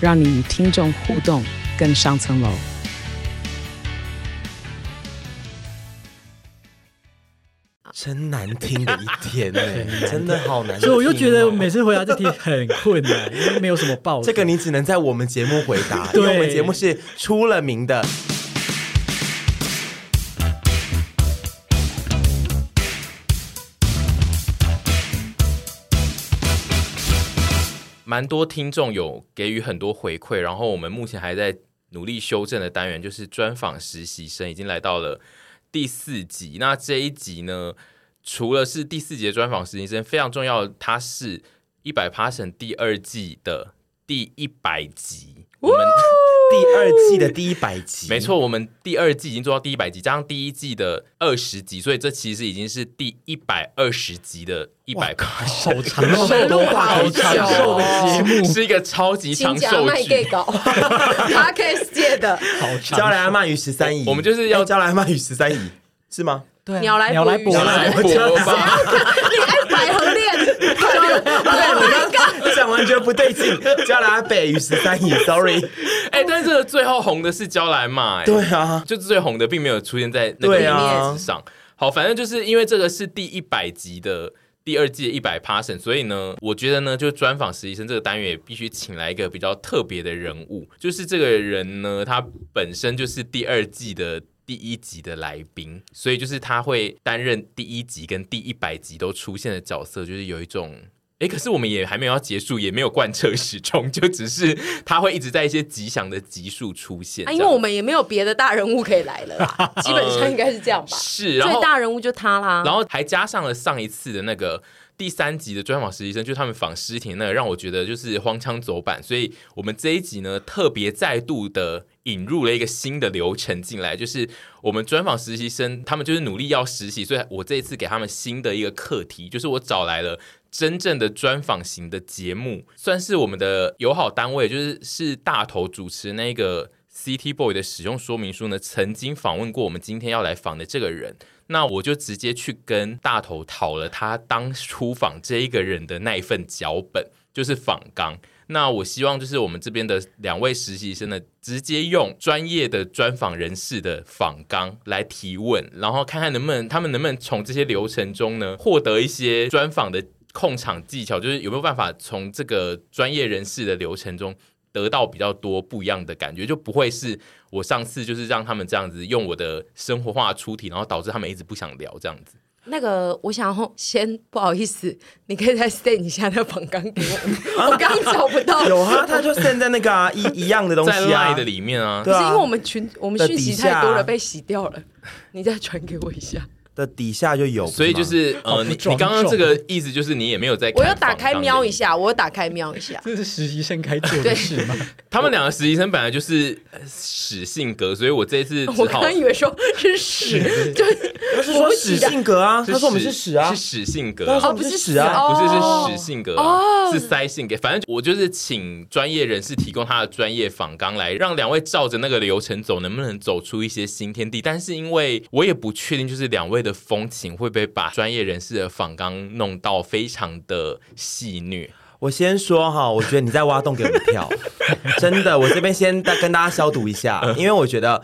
让你与听众互动更上层楼。真难听的一天 呢，真的好难听。所以我又觉得每次回答这题很困难，因为没有什么报。这个你只能在我们节目回答，因为我们节目是出了名的。蛮多听众有给予很多回馈，然后我们目前还在努力修正的单元，就是专访实习生，已经来到了。第四集，那这一集呢，除了是第四节专访实习生非常重要，它是一百 p a s s o n 第二季的第一百集，我们第二季的第一百集，没错，我们第二季已经做到第一百集，加上第一季的二十集，所以这其实已经是第一百二十集的一百 Passion，好长寿的话题，长寿的节目，是一个超级长寿剧，Podcast 界的，好长，娇兰阿嬷与十三姨，我们就是要娇兰阿嬷与十三姨，是吗？对，鸟来鸟来伯，你爱百合恋，我刚刚讲完觉得不对劲，娇兰阿伯与十三姨，Sorry，哎，但是这个最后红的是娇兰嘛？对啊，就是最红的，并没有出现在那个面子上。好，反正就是因为这个是第一百集的第二季的一百 Passion，所以呢，我觉得呢，就专访实习生这个单元也必须请来一个比较特别的人物，就是这个人呢，他本身就是第二季的。第一集的来宾，所以就是他会担任第一集跟第一百集都出现的角色，就是有一种哎，可是我们也还没有要结束，也没有贯彻始终，就只是他会一直在一些吉祥的集数出现。啊，因为我们也没有别的大人物可以来了啦，基本上应该是这样吧。呃、是，然后最大人物就他啦，然后还加上了上一次的那个。第三集的专访实习生，就是他们访诗婷那个，让我觉得就是荒腔走板，所以我们这一集呢，特别再度的引入了一个新的流程进来，就是我们专访实习生，他们就是努力要实习，所以我这一次给他们新的一个课题，就是我找来了真正的专访型的节目，算是我们的友好单位，就是是大头主持那个 City Boy 的使用说明书呢，曾经访问过我们今天要来访的这个人。那我就直接去跟大头讨了他当初访这一个人的那一份脚本，就是访纲。那我希望就是我们这边的两位实习生呢，直接用专业的专访人士的访纲来提问，然后看看能不能他们能不能从这些流程中呢，获得一些专访的控场技巧，就是有没有办法从这个专业人士的流程中。得到比较多不一样的感觉，就不会是我上次就是让他们这样子用我的生活化出题，然后导致他们一直不想聊这样子。那个，我想先不好意思，你可以再 send 一下那个访纲给我，我刚找不到。有啊，他就 send 在那个、啊、一一样的东西啊，在 LINE 的里面啊。不是因为我们群我们讯息太多了，被洗掉了，你再传给我一下。的底下就有，所以就是呃，你你刚刚这个意思就是你也没有在，我要打开瞄一下，我要打开瞄一下，这是实习生该做的事吗？他们两个实习生本来就是屎性格，所以我这一次 我刚以为说是屎，就他是说屎性格啊，他说我们是屎啊，是屎性格，哦不是屎啊，不是是屎性格，是塞性格，反正我就是请专业人士提供他的专业访纲来，让两位照着那个流程走，能不能走出一些新天地？但是因为我也不确定，就是两位的。的风情会不会把专业人士的仿纲弄到非常的戏虐？我先说哈，我觉得你在挖洞给我们跳，真的。我这边先跟大家消毒一下，因为我觉得，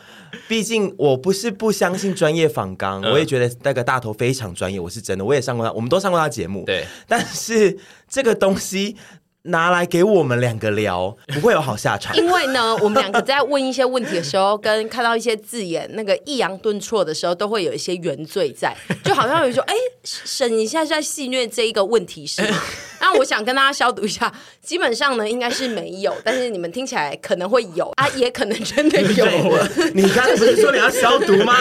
毕竟我不是不相信专业仿纲，我也觉得那个大头非常专业，我是真的，我也上过他，我们都上过他节目。对，但是这个东西。拿来给我们两个聊，不会有好下场。因为呢，我们两个在问一些问题的时候，跟看到一些字眼那个抑扬顿挫的时候，都会有一些原罪在，就好像有说，哎，沈一下在戏虐这一个问题是吗？那我想跟大家消毒一下，基本上呢应该是没有，但是你们听起来可能会有啊，也可能真的有。你刚才不是说你要消毒吗？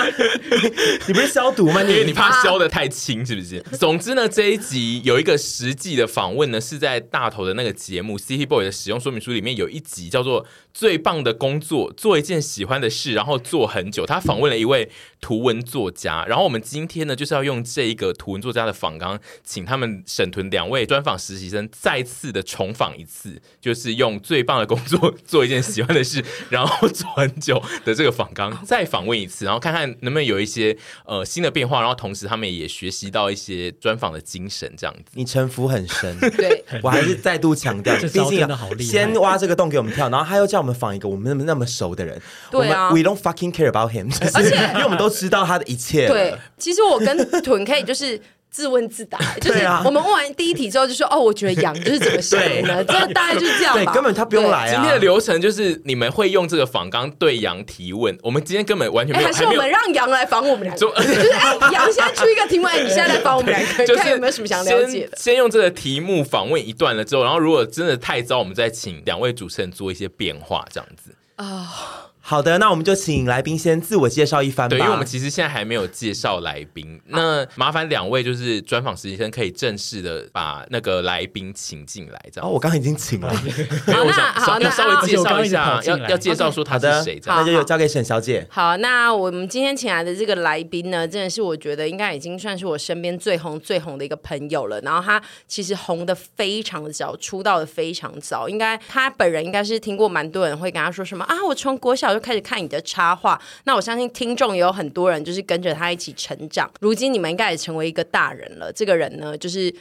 你不是消毒吗？因为你怕消的太轻，是不是？总之呢，这一集有一个实际的访问呢，是在大头的那个节目《City Boy》的使用说明书里面有一集叫做“最棒的工作，做一件喜欢的事，然后做很久”。他访问了一位图文作家，然后我们今天呢就是要用这一个图文作家的访纲，请他们沈屯两位专访实习生再次的重访一次，就是用最棒的工作 做一件喜欢的事，然后做很久的这个访纲再访问一次，然后看看能不能有一些呃新的变化，然后同时他们也学习到一些专访的精神，这样子。你城府很深，对，我还是再度强调，毕竟先挖这个洞给我们跳，然后他又叫我们访一个我们那么那么熟的人，对啊，We don't fucking care about him，而且因为我们都知道他的一切。对，其实我跟屯可以就是。自问自答，就是我们问完第一题之后就说：“哦，我觉得羊 就是怎么想的，这大概就是这样吧。”根本他不用来啊。今天的流程就是你们会用这个访纲对羊提问。我们今天根本完全没有，还是我们让羊来访我们两个？就 是哎，杨先出一个题目，哎，你现在来访我们两个，看有没有什么想了解的。先用这个题目访问一段了之后，然后如果真的太糟，我们再请两位主持人做一些变化，这样子啊。好的，那我们就请来宾先自我介绍一番吧。对，因为我们其实现在还没有介绍来宾，那麻烦两位就是专访实习生可以正式的把那个来宾请进来，这样。哦，我刚刚已经请了。好，那好，那稍微介绍一下，要要介绍说他是谁，这样。那就交给沈小姐。好，那我们今天请来的这个来宾呢，真的是我觉得应该已经算是我身边最红最红的一个朋友了。然后他其实红的非常的早，出道的非常早，应该他本人应该是听过蛮多人会跟他说什么啊，我从国小。就开始看你的插画，那我相信听众也有很多人就是跟着他一起成长。如今你们应该也成为一个大人了。这个人呢，就是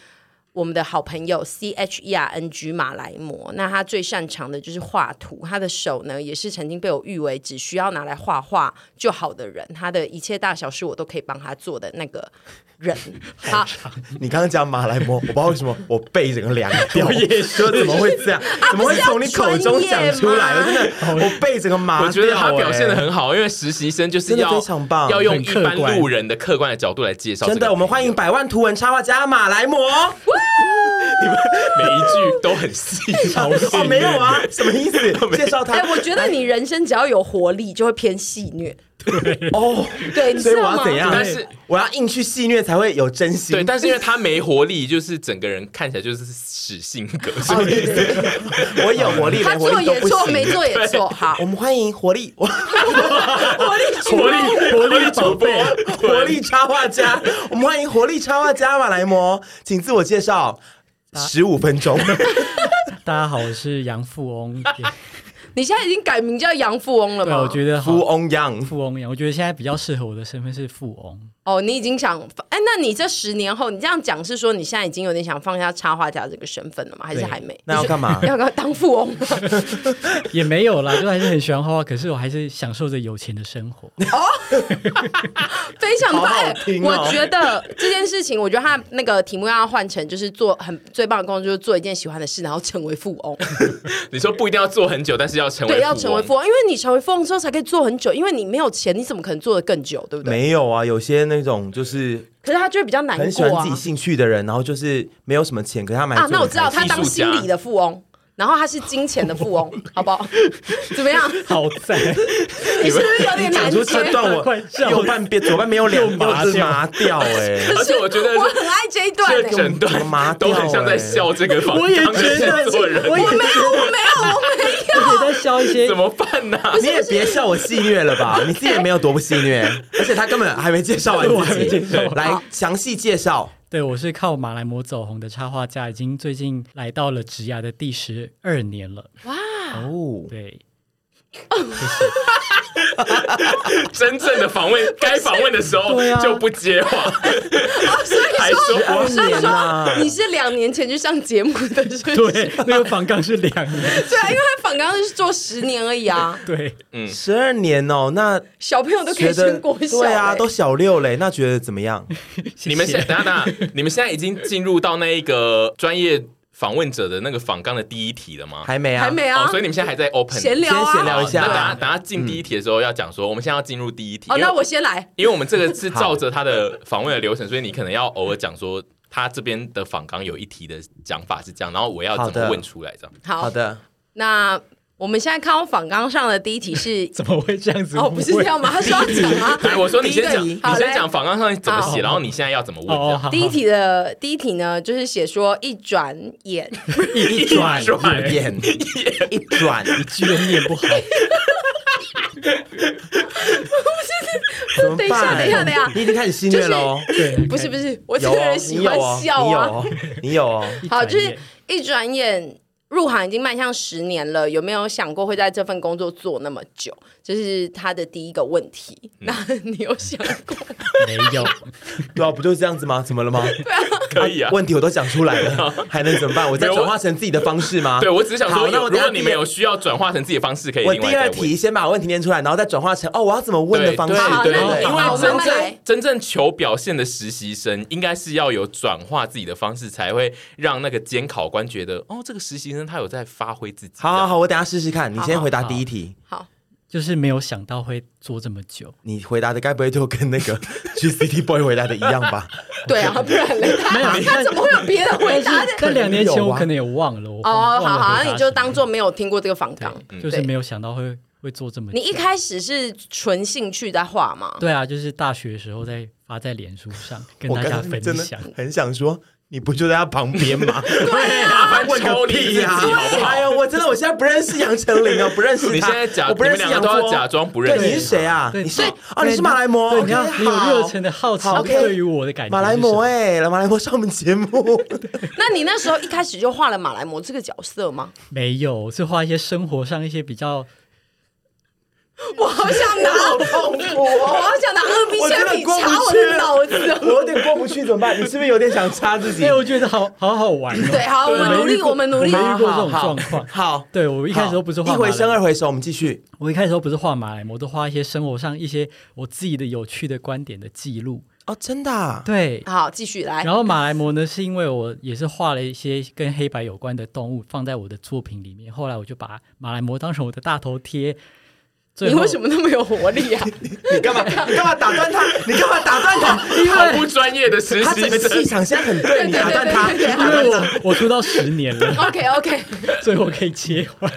我们的好朋友 C H E R N G 马来貘。那他最擅长的就是画图，他的手呢也是曾经被我誉为只需要拿来画画就好的人。他的一切大小事我都可以帮他做的那个。人 好，你刚刚讲马来貘，我不知道为什么我背整个凉掉。我也说怎么会这样？怎么会从你口中讲出来？我真的，我背整个麻。我觉得他表现的很好，因为实习生就是要非常棒，要用一般路人的客观的角度来介绍。真的，我们欢迎百万图文插画家马来貘。你们每一句都很细，超细。哦，没有啊，什么意思？介绍他。哎，我觉得你人生只要有活力，就会偏戏虐。对哦，对，所以我要怎样？但是我要硬去戏虐才会有真心。对，但是因为他没活力，就是整个人看起来就是死性格。所以我有活力，他做也错，没做也错。好，我们欢迎活力，活力，活力，活力宝贝，活力插画家。我们欢迎活力插画家马来摩，请自我介绍，十五分钟。大家好，我是杨富翁。你现在已经改名叫杨富翁了吗？对，我觉得富翁杨，富翁杨，我觉得现在比较适合我的身份是富翁。哦，你已经想哎，那你这十年后，你这样讲是说你现在已经有点想放下插画家这个身份了吗？还是还没？那要干嘛？要当富翁？也没有啦，就还是很喜欢画画，可是我还是享受着有钱的生活。哦，非常棒！哦、我觉得这件事情，我觉得他那个题目要换成就是做很最棒的工作，就是做一件喜欢的事，然后成为富翁。你说不一定要做很久，但是要成为对，要成为富翁，因为你成为富翁之后才可以做很久，因为你没有钱，你怎么可能做的更久？对不对？没有啊，有些。那种就是，可是他就会比较难过啊。很喜欢自己兴趣的人，然后就是没有什么钱，可是他买啊。那我知道他当心理的富翁。然后他是金钱的富翁，好不好？怎么样？好在，你是不是有点难接？这段我 右半边左半边有两麻麻掉哎，而且我觉得我很爱这一段，整段麻都很像在笑这个。我也觉得做人，我没有，我没有，我没有，我也在笑一些，怎么办呢？你也别笑我戏虐了吧？你自己也没有多不戏虐，而且他根本还没介绍完自己，来详细介绍。对，我是靠马来魔走红的插画家，已经最近来到了职涯的第十二年了。哇哦，对，真正的访问该访问的时候就不接话，所以说，所以说你是两年前去上节目的，是不是？对，那个访纲是两年，对啊，因为他访纲是做十年而已啊。对，嗯，十二年哦，那小朋友都可以升国小，对啊，都小六嘞，那觉得怎么样？你们现等下等下，你们现在已经进入到那一个专业。访问者的那个访纲的第一题了吗？还没啊，还没啊，所以你们现在还在 open 闲聊啊，先闲聊一下。那等下等下进第一题的时候要讲说，我们现在要进入第一题。哦，那我先来，因为我们这个是照着他的访问的流程，所以你可能要偶尔讲说他这边的访纲有一题的讲法是这样，然后我要怎么问出来这样？好，好的，那。我们现在看到访纲上的第一题是 怎么会这样子？哦，不是这样吗？他说要讲吗？来，我说你先讲，你先讲访纲上怎么写，然后你现在要怎么问？第一题的第一题呢，就是写说一转眼，一转眼，一转，你居然念不好。不是，等一下，等一下，等一下，你已经开始心虐了。对，不是，不是，我这个人喜欢笑啊。你有哦，好，就是一转眼。入行已经迈向十年了，有没有想过会在这份工作做那么久？这是他的第一个问题。嗯、那你有想过？没有。对啊，不就是这样子吗？怎么了吗？对啊，可以啊。问题我都讲出来了，还能怎么办？我再转化成自己的方式吗？对，我只是想说，那如果你们有需要转化成自己的方式，可以。我第二题先把问题念出来，然后再转化成哦，我要怎么问的方式？对对对，因为真正真正求表现的实习生，应该是要有转化自己的方式，才会让那个监考官觉得哦，这个实习生他有在发挥自己。好好好，我等下试试看。你先回答第一题。好。就是没有想到会做这么久。你回答的该不会就跟那个 GCT Boy 回答的一样吧？对啊，不然嘞，他他怎么会有别的回答？在两年前我可能也忘了。哦，好好，那你就当做没有听过这个访谈，就是没有想到会会做这么久。你一开始是纯兴趣在画吗？对啊，就是大学的时候在发在脸书上跟大家分享，很想说。你不就在他旁边吗？对啊，问个屁呀！哎呦，我真的，我现在不认识杨丞琳哦，不认识他。你现在假，我不认识杨，都要假装不认识。你是谁啊？你是哦，你是马来貘。对，你要你有热忱的好奇，对于我的感觉。马来貘哎，来马来貘上我们节目。那你那时候一开始就画了马来貘这个角色吗？没有，是画一些生活上一些比较。我好想拿，我好想拿二 B 铅笔插我的脑子，我有点过不去，怎么办？你是不是有点想插自己？哎，我觉得好好好玩。对，好，我们努力，我们努力。没遇过这种状况。好，对我一开始都不是画一回生二回熟，我们继续。我一开始都不是画马来模，我都画一些生活上一些我自己的有趣的观点的记录。哦，真的？对，好，继续来。然后马来貘呢，是因为我也是画了一些跟黑白有关的动物放在我的作品里面，后来我就把马来貘当成我的大头贴。你为什么那么有活力啊？你干嘛？你干嘛打断他？你干嘛打断他？因为好不专业的实习生，他整个气场现在很对，你打断他。因为我我出道十年了，OK OK，所以我可以切换。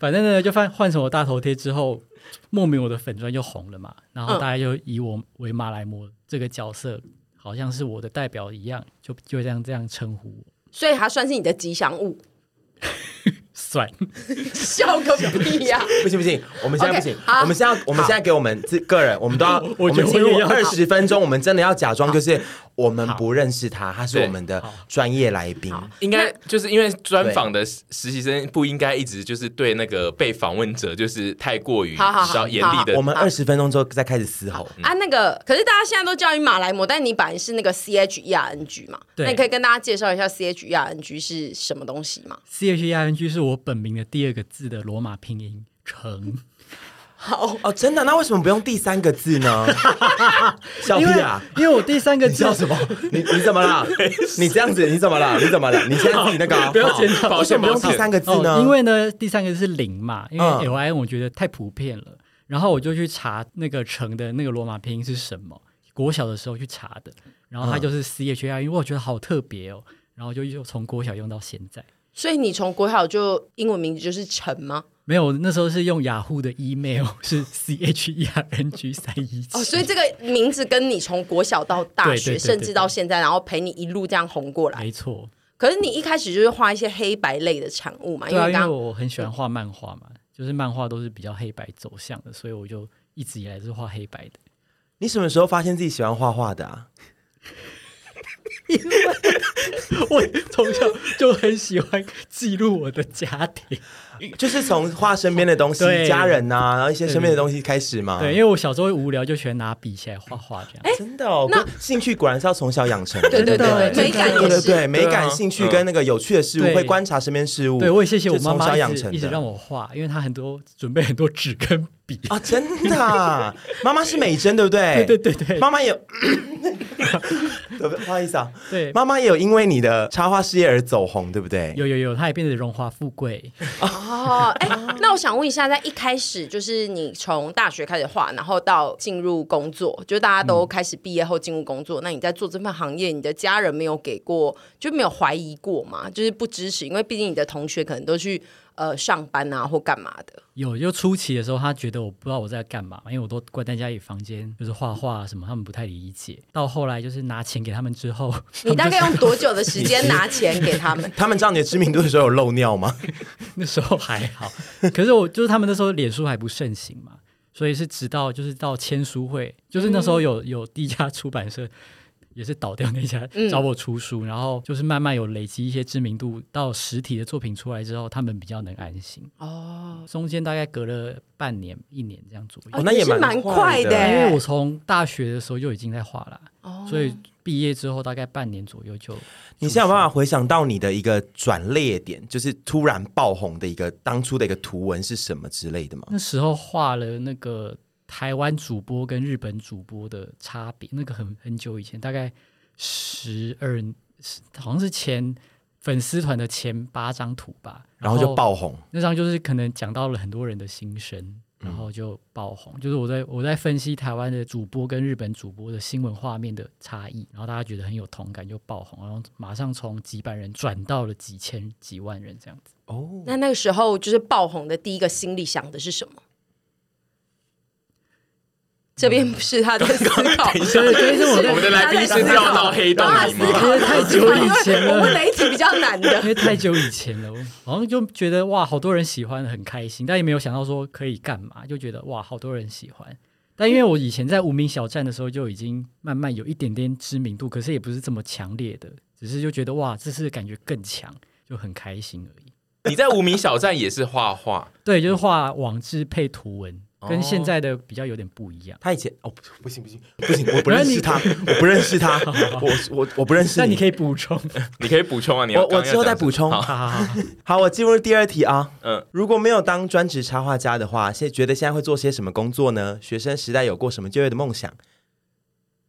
反正呢，就换换成我大头贴之后，莫名我的粉砖就红了嘛，然后大家就以我为马来貘这个角色，好像是我的代表一样，就就这样这样称呼我。所以它算是你的吉祥物。算，笑个屁呀！不行不行，我们现在不行，我们现在我们现在给我们自个人，我们都要，我们进入二十分钟，我们真的要假装就是我们不认识他，他是我们的专业来宾。应该就是因为专访的实习生不应该一直就是对那个被访问者就是太过于比较严厉的。我们二十分钟之后再开始嘶吼啊！那个可是大家现在都叫你马来模，但你本来是那个 C H E R N G 嘛？那你可以跟大家介绍一下 C H E R N G 是什么东西吗？C H E R N G 是我。我本名的第二个字的罗马拼音成，好哦，真的？那为什么不用第三个字呢？笑屁啊！因为我第三个字叫什么？你你怎么了？你这样子你怎么了？你怎么了？你现在自己那个不要检讨，为什么不用第三个字呢？因为呢，第三个字是零嘛，因为 L I N 我觉得太普遍了，然后我就去查那个成的那个罗马拼音是什么。国小的时候去查的，然后它就是 C H I，因为我觉得好特别哦，然后就又从国小用到现在。所以你从国小就英文名字就是陈吗？没有，那时候是用雅虎的 email 是 C H E R N G 三一七。哦，所以这个名字跟你从国小到大学，甚至到现在，然后陪你一路这样红过来。没错。可是你一开始就是画一些黑白类的产物嘛？对啊，因为，刚刚因为我很喜欢画漫画嘛，就是漫画都是比较黑白走向的，所以我就一直以来是画黑白的。你什么时候发现自己喜欢画画的啊？因 为我从小就很喜欢记录我的家庭，就是从画身边的东西、家人呐、啊，然后一些身边的东西开始嘛。对，因为我小时候会无聊，就喜欢拿笔起来画画这样。哎，真的哦，那兴趣果然是要从小养成。对对对，美感对对对，美感兴趣跟那个有趣的事物，会观察身边事物。对，我也谢谢我妈妈从小养成的，一直让我画，因为她很多准备很多纸跟。比啊，真的啊，妈妈是美珍，对不对？对对对对，妈妈也，不好意思啊，对，妈妈也有因为你的插画事业而走红，对不对？有有有，她也变得荣华富贵。哦，哎，那我想问一下，在一开始就是你从大学开始画，然后到进入工作，就大家都开始毕业后进入工作，嗯、那你在做这份行业，你的家人没有给过，就没有怀疑过吗？就是不支持，因为毕竟你的同学可能都去。呃，上班啊，或干嘛的？有，就初期的时候，他觉得我不知道我在干嘛，因为我都关在家里房间，就是画画什么，他们不太理解。到后来就是拿钱给他们之后，你大概用多久的时间 拿钱给他们？他们知道你的知名度的时候有漏尿吗？那时候还好，可是我就是他们那时候脸书还不盛行嘛，所以是直到就是到签书会，就是那时候有有第一家出版社。也是倒掉那家 找我出书，嗯、然后就是慢慢有累积一些知名度，到实体的作品出来之后，他们比较能安心。哦，中间大概隔了半年、一年这样左右。哦，那也蛮蛮快的，因为我从大学的时候就已经在画了，哦、所以毕业之后大概半年左右就。你现在有办法回想到你的一个转捩点，就是突然爆红的一个当初的一个图文是什么之类的吗？那时候画了那个。台湾主播跟日本主播的差别，那个很很久以前，大概十二，好像是前粉丝团的前八张图吧，然后，然后就爆红。那张就是可能讲到了很多人的心声，然后就爆红。嗯、就是我在我在分析台湾的主播跟日本主播的新闻画面的差异，然后大家觉得很有同感，就爆红，然后马上从几百人转到了几千几万人这样子。哦，那那个时候就是爆红的第一个心里想的是什么？这边不是他的思考，等一下，我们的来宾是掉到黑洞里吗？因为太久以前了，我们雷题比较难的，因为太久以前了，好像就觉得哇，好多人喜欢，很开心，但也没有想到说可以干嘛，就觉得哇，好多人喜欢。但因为我以前在无名小站的时候就已经慢慢有一点点知名度，可是也不是这么强烈的，只是就觉得哇，这次感觉更强，就很开心而已。你在无名小站也是画画？对，就是画网志配图文。跟现在的比较有点不一样。他以前哦，不行不行不行，我不认识他，我不认识他，我我我不认识。那你可以补充，你可以补充啊，你我我之后再补充。好好好，好，我进入第二题啊。嗯，如果没有当专职插画家的话，现在觉得现在会做些什么工作呢？学生时代有过什么就业的梦想？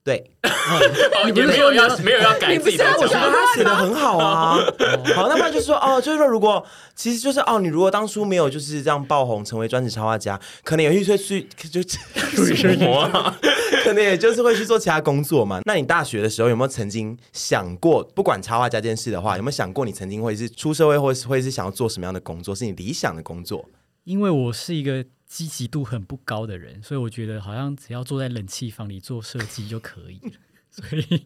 对，你不是说要没有要改自己的？我觉得他写的很好啊。好，那么就是说哦，就是说如果其实就是哦，你如果当初没有就是这样爆红，成为专职插画家，可能有一些去就 什么，可能也就是会去做其他工作嘛。那你大学的时候有没有曾经想过，不管插画家这件事的话，有没有想过你曾经会是出社会，或是会是想要做什么样的工作，是你理想的工作？因为我是一个。积极度很不高的人，所以我觉得好像只要坐在冷气房里做设计就可以了。所以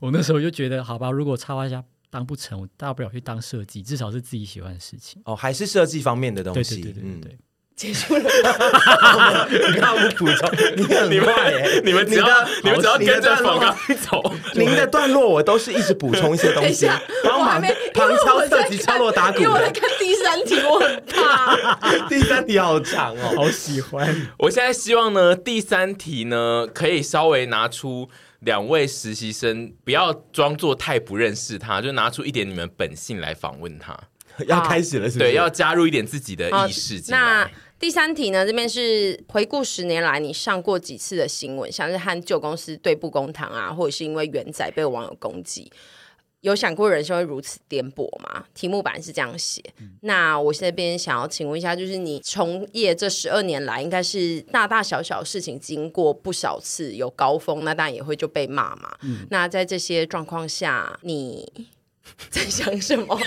我那时候就觉得，好吧，如果插画家当不成，我大不了去当设计，至少是自己喜欢的事情。哦，还是设计方面的东西。对对对对对。嗯结束了，你看我补充，你很快耶！你们只要你们只要跟着广告走，您的段落我都是一直补充一些东西，帮忙旁敲侧击敲锣打鼓。因为我在看第三题，我很怕。第三题好长哦，好喜欢。我现在希望呢，第三题呢，可以稍微拿出两位实习生，不要装作太不认识他，就拿出一点你们本性来访问他。要开始了，是不是？对，要加入一点自己的意识进来。第三题呢，这边是回顾十年来你上过几次的新闻，像是和旧公司对簿公堂啊，或者是因为元仔被网友攻击，有想过人生会如此颠簸吗？题目本来是这样写。嗯、那我现在边想要请问一下，就是你从业这十二年来，应该是大大小小事情经过不少次，有高峰，那当然也会就被骂嘛。嗯、那在这些状况下，你？在想什么？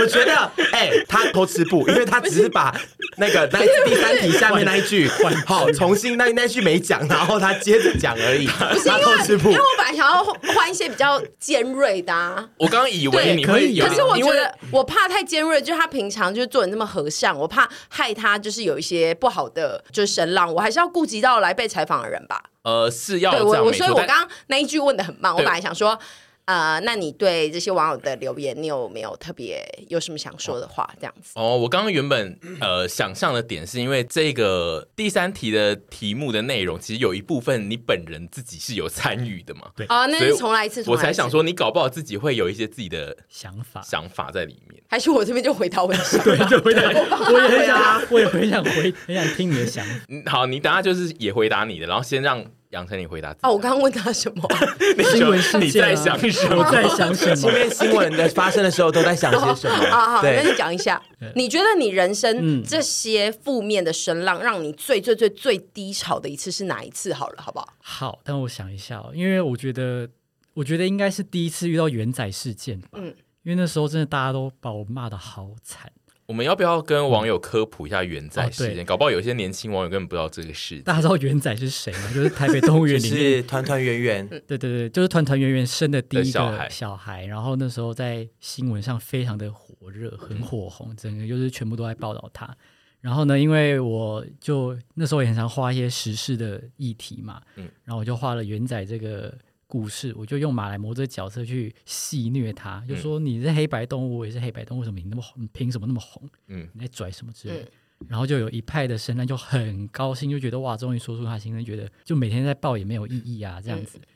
我觉得，哎、欸，他偷吃布，因为他只是把那个 那第三题下面那一句，好，重新那那句没讲，然后他接着讲而已。不是他偷吃布，因为我本来想要换一些比较尖锐的、啊。我刚刚以为你会有，可是我觉得我怕太尖锐，就是他平常就是做的那么和善，我怕害他就是有一些不好的就是声浪，我还是要顾及到来被采访的人吧。呃，是要对我我，所以我刚刚那一句问的很棒，我本来想说，呃，那你对这些网友的留言，你有没有特别有什么想说的话？这样子哦，我刚刚原本呃想象的点是因为这个第三题的题目的内容，其实有一部分你本人自己是有参与的嘛。对啊，那是重来一次，我才想说，你搞不好自己会有一些自己的想法想法在里面。还是我这边就回答我的想法，对，就回答。我也很想，啊、我也很想回，很想听你的想法。嗯，好，你等下就是也回答你的，然后先让。杨丞琳回答啊，我刚刚问他什么？新闻事件、啊、你在想什么？我在想什么？前面新闻的发生的时候都在想些什么？好好，那你讲一下，你觉得你人生这些负面的声浪，让你最最最最低潮的一次是哪一次？好了，好不好？好，但我想一下哦，因为我觉得，我觉得应该是第一次遇到元仔事件吧。嗯，因为那时候真的大家都把我骂的好惨。我们要不要跟网友科普一下元仔事件？哦、搞不好有些年轻网友根本不知道这个事。大家知道元仔是谁吗？就是台北动物园里面 是团团圆圆。对对对，就是团团圆圆生的第一个小孩，小孩。然后那时候在新闻上非常的火热，很火红，嗯、整个就是全部都在报道他。然后呢，因为我就那时候也很常画一些时事的议题嘛，嗯，然后我就画了元仔这个。故事，我就用马来貘这个角色去戏虐他，就说你是黑白动物，我也是黑白动物，为什么你那么红？你凭什么那么红？嗯，你在拽什么之类的？嗯、然后就有一派的声浪就很高兴，就觉得哇，终于说出他心声，觉得就每天在报也没有意义啊，这样子。嗯、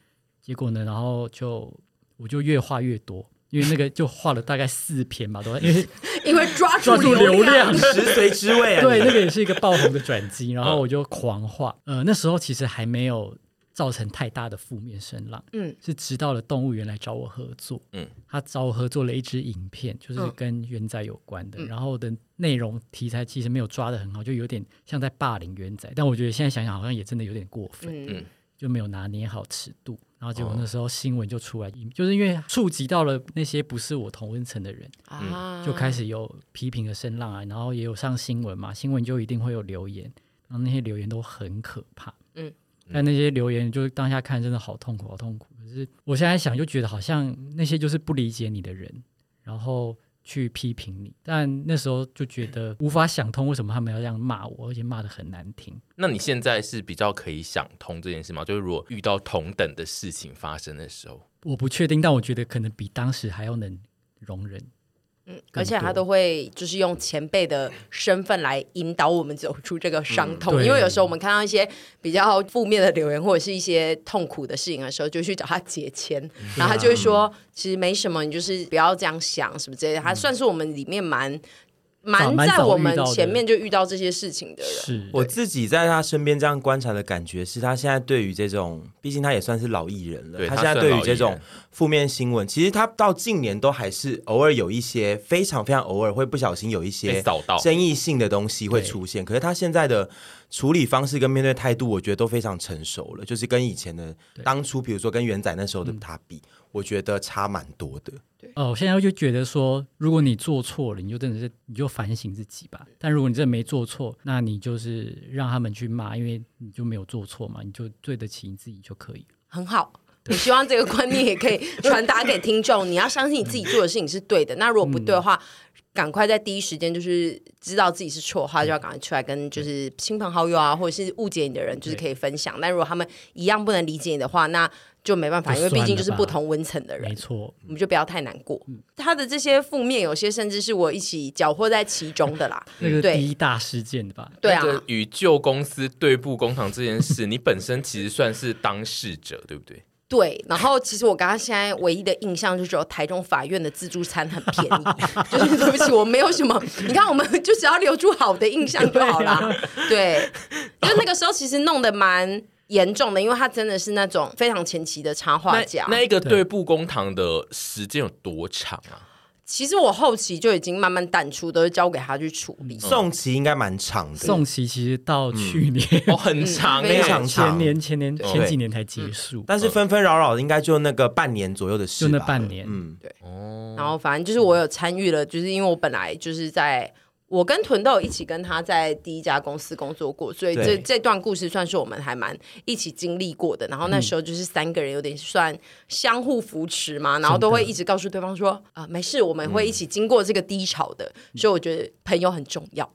结果呢，然后就我就越画越多，因为那个就画了大概四篇吧，都因为 因为抓住 流流量，食髓知味啊。对，那个也是一个爆红的转机，然后我就狂画。呃，那时候其实还没有。造成太大的负面声浪，嗯，是直到了动物园来找我合作，嗯，他找我合作了一支影片，就是跟元仔有关的，嗯、然后的内容题材其实没有抓得很好，就有点像在霸凌元仔，但我觉得现在想想好像也真的有点过分，嗯，就没有拿捏好尺度，然后结果那时候新闻就出来，哦、就是因为触及到了那些不是我同温层的人，啊，就开始有批评的声浪啊，然后也有上新闻嘛，新闻就一定会有留言，然后那些留言都很可怕，嗯。但那些留言，就是当下看真的好痛苦，好痛苦。可是我现在想，就觉得好像那些就是不理解你的人，然后去批评你。但那时候就觉得无法想通，为什么他们要这样骂我，而且骂的很难听。那你现在是比较可以想通这件事吗？就是如果遇到同等的事情发生的时候，我不确定，但我觉得可能比当时还要能容忍。嗯，而且他都会就是用前辈的身份来引导我们走出这个伤痛，嗯、因为有时候我们看到一些比较负面的留言或者是一些痛苦的事情的时候，就去找他解签，嗯、然后他就会说、嗯、其实没什么，你就是不要这样想什么之类的。他算是我们里面蛮。蛮在我们前面就遇到这些事情的人，是我自己在他身边这样观察的感觉，是他现在对于这种，毕竟他也算是老艺人了，他现在对于这种负面新闻，其实他到近年都还是偶尔有一些非常非常偶尔会不小心有一些争议性的东西会出现，可是他现在的处理方式跟面对态度，我觉得都非常成熟了，就是跟以前的当初，比如说跟元仔那时候的他比，我觉得差蛮多的。对哦，我现在就觉得说，如果你做错了，你就真的是你就反省自己吧。但如果你真的没做错，那你就是让他们去骂，因为你就没有做错嘛，你就对得起你自己就可以。很好，我希望这个观念也可以传达给听众。你要相信你自己做的事情是对的。那如果不对的话，赶快在第一时间就是知道自己是错的话，就要赶快出来跟就是亲朋好友啊，或者是误解你的人，就是可以分享。但如果他们一样不能理解你的话，那就没办法，因为毕竟就是不同温层的人，没错，我们就不要太难过。嗯、他的这些负面，有些甚至是我一起搅和在其中的啦。那个第一大事件的吧？对啊，与旧公司对簿公堂这件事，你本身其实算是当事者，对不对？对。然后，其实我刚刚现在唯一的印象就只有台中法院的自助餐很便宜，就是对不起，我没有什么。你看，我们就只要留住好的印象就好了。对，就那个时候其实弄得蛮。严重的，因为他真的是那种非常前期的插画家。那，那一个对布公堂的时间有多长啊？其实我后期就已经慢慢淡出，都是交给他去处理。宋琦应该蛮长的，宋琦其实到去年、嗯、哦很长，非常长，前年前年前几年才结束。但是纷纷扰扰的，应该就那个半年左右的事，就那半年。嗯，对。哦。然后反正就是我有参与了，就是因为我本来就是在。我跟屯豆一起跟他在第一家公司工作过，所以这这段故事算是我们还蛮一起经历过的。然后那时候就是三个人有点算相互扶持嘛，嗯、然后都会一直告诉对方说啊、呃，没事，我们会一起经过这个低潮的。嗯、所以我觉得朋友很重要。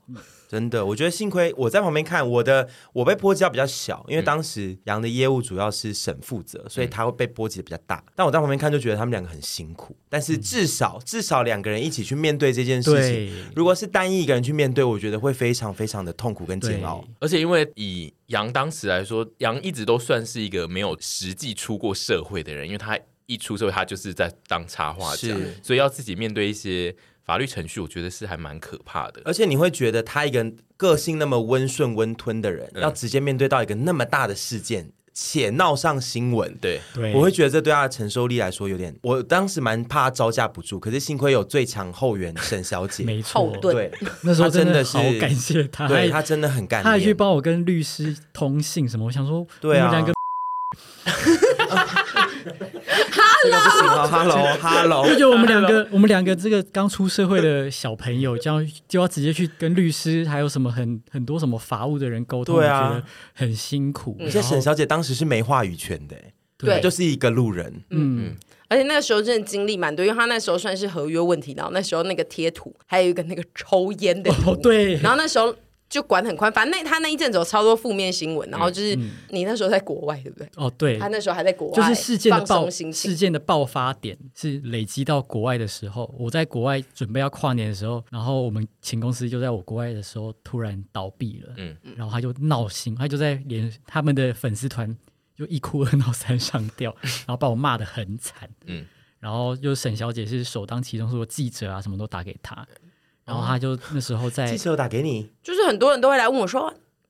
真的，我觉得幸亏我在旁边看，我的我被波及到比较小，因为当时杨的业务主要是沈负责，所以他会被波及的比较大。但我在旁边看就觉得他们两个很辛苦，但是至少、嗯、至少两个人一起去面对这件事情。如果是单一一个人去面对，我觉得会非常非常的痛苦跟煎熬。而且因为以杨当时来说，杨一直都算是一个没有实际出过社会的人，因为他一出社会，他就是在当插画家，所以要自己面对一些。法律程序，我觉得是还蛮可怕的，而且你会觉得他一个个性那么温顺温吞的人，嗯、要直接面对到一个那么大的事件，且闹上新闻，对，我会觉得这对他的承受力来说有点，我当时蛮怕他招架不住，可是幸亏有最强后援沈小姐，没错，对，那时候真的是好感谢他，对他真的很感谢，他还去帮我跟律师通信什么，我想说，对啊。Hello，Hello，Hello，就觉得我们两个，我们两个这个刚出社会的小朋友，这样就要直接去跟律师，还有什么很很多什么法务的人沟通，对啊，觉得很辛苦。而且沈小姐当时是没话语权的，对，就是一个路人，嗯，而且那个时候真的经历蛮多，因为他那时候算是合约问题，然后那时候那个贴图还有一个那个抽烟的，哦，对，然后那时候。就管很宽，反正那他那一阵子有超多负面新闻，然后就是你那时候在国外，对不对？哦，对，他那时候还在国外，就是事件的爆事件的爆发点是累积到国外的时候，我在国外准备要跨年的时候，然后我们前公司就在我国外的时候突然倒闭了，嗯，然后他就闹心，他就在连他们的粉丝团就一哭二闹三上吊，然后把我骂得很惨，嗯，然后就沈小姐是首当其冲，说记者啊什么都打给他。然后他就那时候在记者打给你，就是很多人都会来问我说：“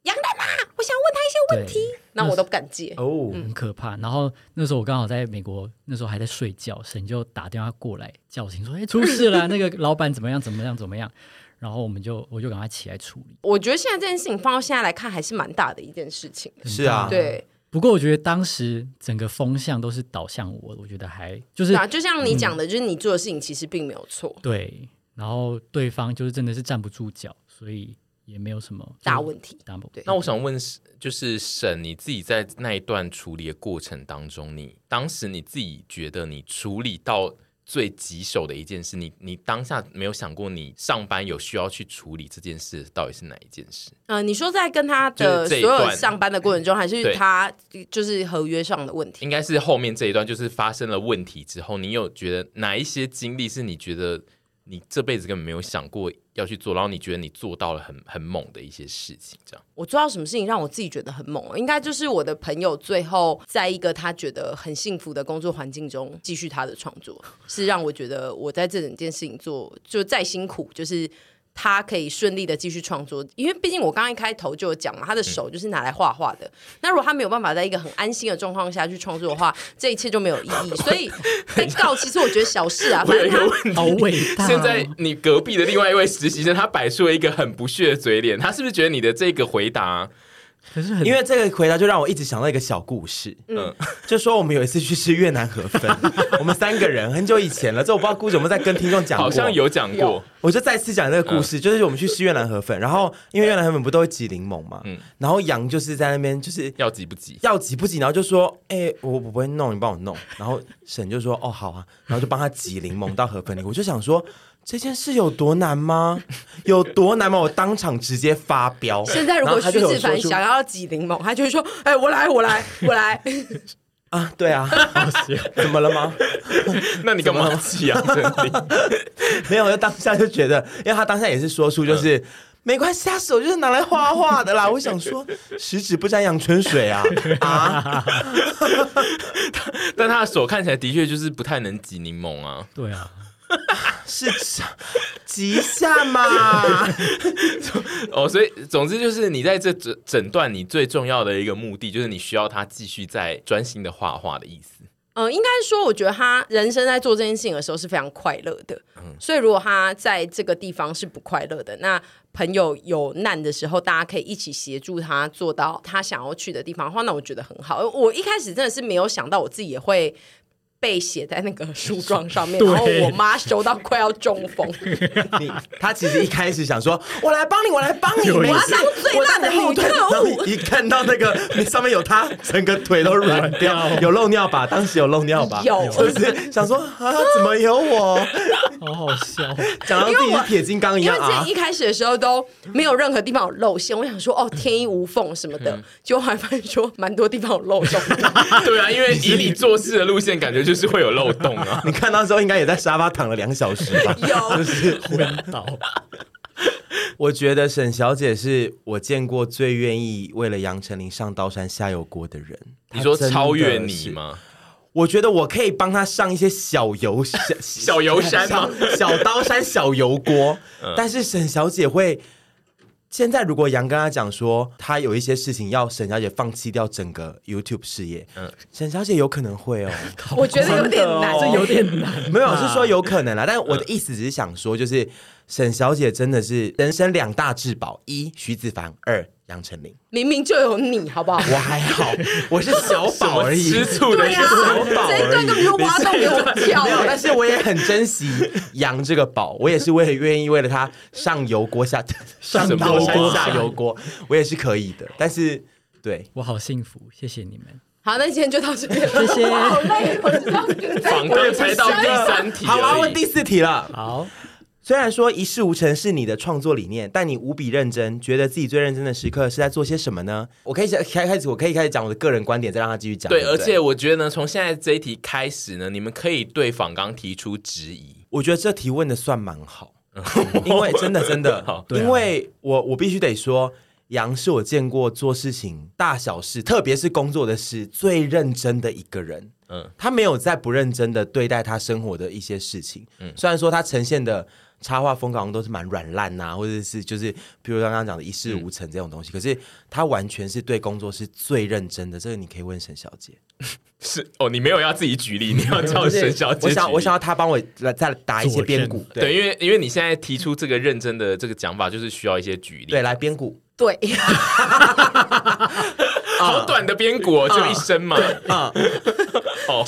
杨大妈，我想问他一些问题。”那我都不敢接哦，很可怕。然后那时候我刚好在美国，那时候还在睡觉，沈就打电话过来叫醒说：“哎，出事了，那个老板怎么样？怎么样？怎么样？”然后我们就我就赶快起来处理。我觉得现在这件事情放到现在来看，还是蛮大的一件事情。是啊，对。不过我觉得当时整个风向都是导向我，我觉得还就是啊，就像你讲的，就是你做的事情其实并没有错。对。然后对方就是真的是站不住脚，所以也没有什么大问题。大不对。那我想问，就是沈，你自己在那一段处理的过程当中，你当时你自己觉得你处理到最棘手的一件事，你你当下没有想过你上班有需要去处理这件事，到底是哪一件事？呃，你说在跟他的所有上班的过程中，还是他就是合约上的问题？应该是后面这一段，就是发生了问题之后，你有觉得哪一些经历是你觉得？你这辈子根本没有想过要去做，然后你觉得你做到了很很猛的一些事情，这样。我做到什么事情让我自己觉得很猛？应该就是我的朋友最后在一个他觉得很幸福的工作环境中继续他的创作，是让我觉得我在这整件事情做就再辛苦，就是。他可以顺利的继续创作，因为毕竟我刚刚一开头就有讲嘛，他的手就是拿来画画的。嗯、那如果他没有办法在一个很安心的状况下去创作的话，这一切就没有意义。所以被告其实我觉得小事啊，反正他好伟大。现在你隔壁的另外一位实习生，他摆出了一个很不屑的嘴脸，他是不是觉得你的这个回答？可是因为这个回答就让我一直想到一个小故事，嗯，就说我们有一次去吃越南河粉，我们三个人很久以前了，这我不知道故事有没有在跟听众讲过，好像有讲过，我就再次讲这个故事，就是我们去吃越南河粉，然后因为越南河粉不都会挤柠檬嘛，嗯，然后杨就是在那边就是要挤不挤，要挤不挤，然后就说，哎，我我不会弄，你帮我弄，然后沈就说，哦好啊，然后就帮他挤柠檬到河粉里，我就想说。这件事有多难吗？有多难吗？我当场直接发飙。现在如果徐子凡想要挤柠檬，他就会说：“哎，我来，我来，我来。”啊，对啊，怎么了吗？那你干嘛挤啊？没有，就当下就觉得，因为他当下也是说出，就是、嗯、没关系，他手就是拿来画画的啦。我想说，十指不沾阳春水啊啊！但他的手看起来的确就是不太能挤柠檬啊。对啊。是挤一下嘛？哦，所以总之就是你在这整诊断，你最重要的一个目的就是你需要他继续在专心的画画的意思。嗯、呃，应该说，我觉得他人生在做这件事情的时候是非常快乐的。嗯，所以如果他在这个地方是不快乐的，那朋友有难的时候，大家可以一起协助他做到他想要去的地方的话，那我觉得很好。我一开始真的是没有想到我自己也会。被写在那个书 状上面，然后我妈收到快要中风。你他其实一开始想说：“ 我来帮你，我来帮你，我要当最大的女特务。”一看到那个你上面有他，整个腿都软掉，有漏尿吧？当时有漏尿吧？有，就是想说啊，怎么有我？好好笑。讲到自己是铁金刚一样啊因为之前一！开始的时候都没有任何地方有露馅，我想说哦天衣无缝什么的，结果后来发现说蛮多地方有漏洞。对啊，因为以你做事的路线，感觉就是会有漏洞啊。你看到时候应该也在沙发躺了两小时吧？有就是昏倒。我觉得沈小姐是我见过最愿意为了杨丞琳上刀山下油锅的人。你说超越你是？吗？我觉得我可以帮她上一些小油小小油山吗小小刀山小油锅，嗯但是沈小姐会。现在如果杨跟他讲说，他有一些事情要沈小姐放弃掉整个 YouTube 事业，嗯沈小姐有可能会哦。我觉得有点难，这有点难。没有，是说有可能啦。但我的意思只是想说，就是沈小姐真的是人生两大至宝：一徐子凡，二杨丞琳。明明就有你，好不好？我还好，我是小宝 而已，吃醋的一个小宝而已这一段根本就挖洞给我跳没有，欸但是我也很珍惜杨这个宝，我也是为了愿意为了他上油锅下 上刀山锅下油锅，我也是可以的。但是对，我好幸福，谢谢你们。好，那今天就到这边了。谢谢好累，我知道。仿刚才到第三题好，我。问第四题了。好，虽然说一事无成是你的创作理念，但你无比认真，觉得自己最认真的时刻是在做些什么呢？我可以开开始，我可以开始讲我的个人观点，再让他继续讲。对，不而且我觉得呢，从现在这一题开始呢，你们可以对仿刚提出质疑。我觉得这题问的算蛮好，因为真的真的 因为我我必须得说，杨是我见过做事情大小事，特别是工作的事最认真的一个人。嗯，他没有在不认真的对待他生活的一些事情。嗯，虽然说他呈现的插画风格好像都是蛮软烂呐，或者是就是比如刚刚讲的一事无成这种东西，可是他完全是对工作是最认真的。这个你可以问沈小姐。是哦，你没有要自己举例，你要叫沈小姐。我想我想要他帮我来再打一些边鼓。对，因为因为你现在提出这个认真的这个讲法，就是需要一些举例。对，来边鼓。对，好短的边鼓哦，就一声嘛。啊、哦，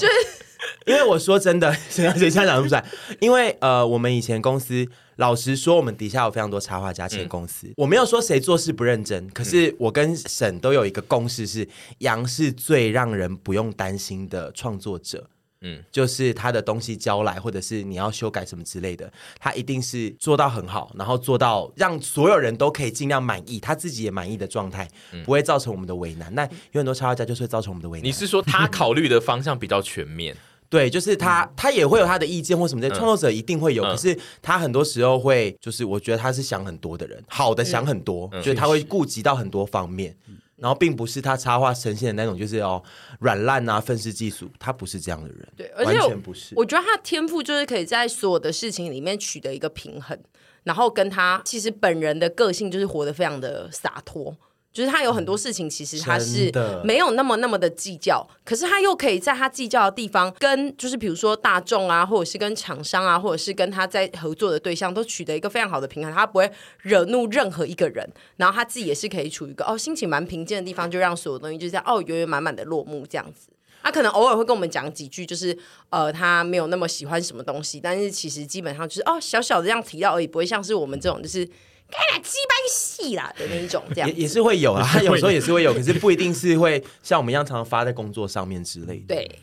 因为我说真的，沈小姐现在讲不出来。因为呃，我们以前公司，老实说，我们底下有非常多插画家签公司。我没有说谁做事不认真，可是我跟沈都有一个共识是，杨是最让人不用担心的创作者。嗯，就是他的东西交来，或者是你要修改什么之类的，他一定是做到很好，然后做到让所有人都可以尽量满意，他自己也满意的状态，不会造成我们的为难。那有很多插画家就是会造成我们的为难。你是说他考虑的方向比较全面？对，就是他，他也会有他的意见或什么的，创作者一定会有。可是他很多时候会，就是我觉得他是想很多的人，好的想很多，就是他会顾及到很多方面。然后并不是他插画呈现的那种，就是哦软烂啊、愤世嫉俗，他不是这样的人，对，而且完全不是。我觉得他的天赋就是可以在所有的事情里面取得一个平衡，然后跟他其实本人的个性就是活得非常的洒脱。就是他有很多事情，其实他是没有那么那么的计较，可是他又可以在他计较的地方，跟就是比如说大众啊，或者是跟厂商啊，或者是跟他在合作的对象，都取得一个非常好的平衡，他不会惹怒任何一个人，然后他自己也是可以处于一个哦心情蛮平静的地方，就让所有东西就这样哦圆圆满满的落幕这样子。他可能偶尔会跟我们讲几句，就是呃他没有那么喜欢什么东西，但是其实基本上就是哦小小的这样提到而已，不会像是我们这种就是。该来鸡掰戏啦的那一种，这样也也是会有啊，他有时候也是会有，可是不一定是会像我们一样常常发在工作上面之类的。对，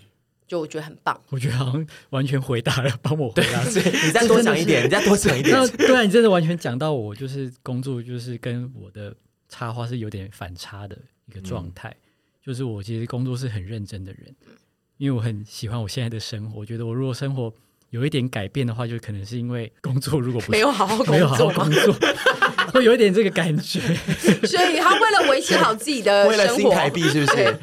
就我觉得很棒。我觉得好像完全回答了，帮我回答。你再多讲一点，你再多讲一点。对啊，你真的完全讲到我，就是工作就是跟我的插花是有点反差的一个状态。嗯、就是我其实工作是很认真的人，因为我很喜欢我现在的生活。我觉得我如果生活有一点改变的话，就可能是因为工作如果不是 没有好好工作，没有好好工作。会有一点这个感觉，所以他为了维持好自己的 生活，为了新台币是不是？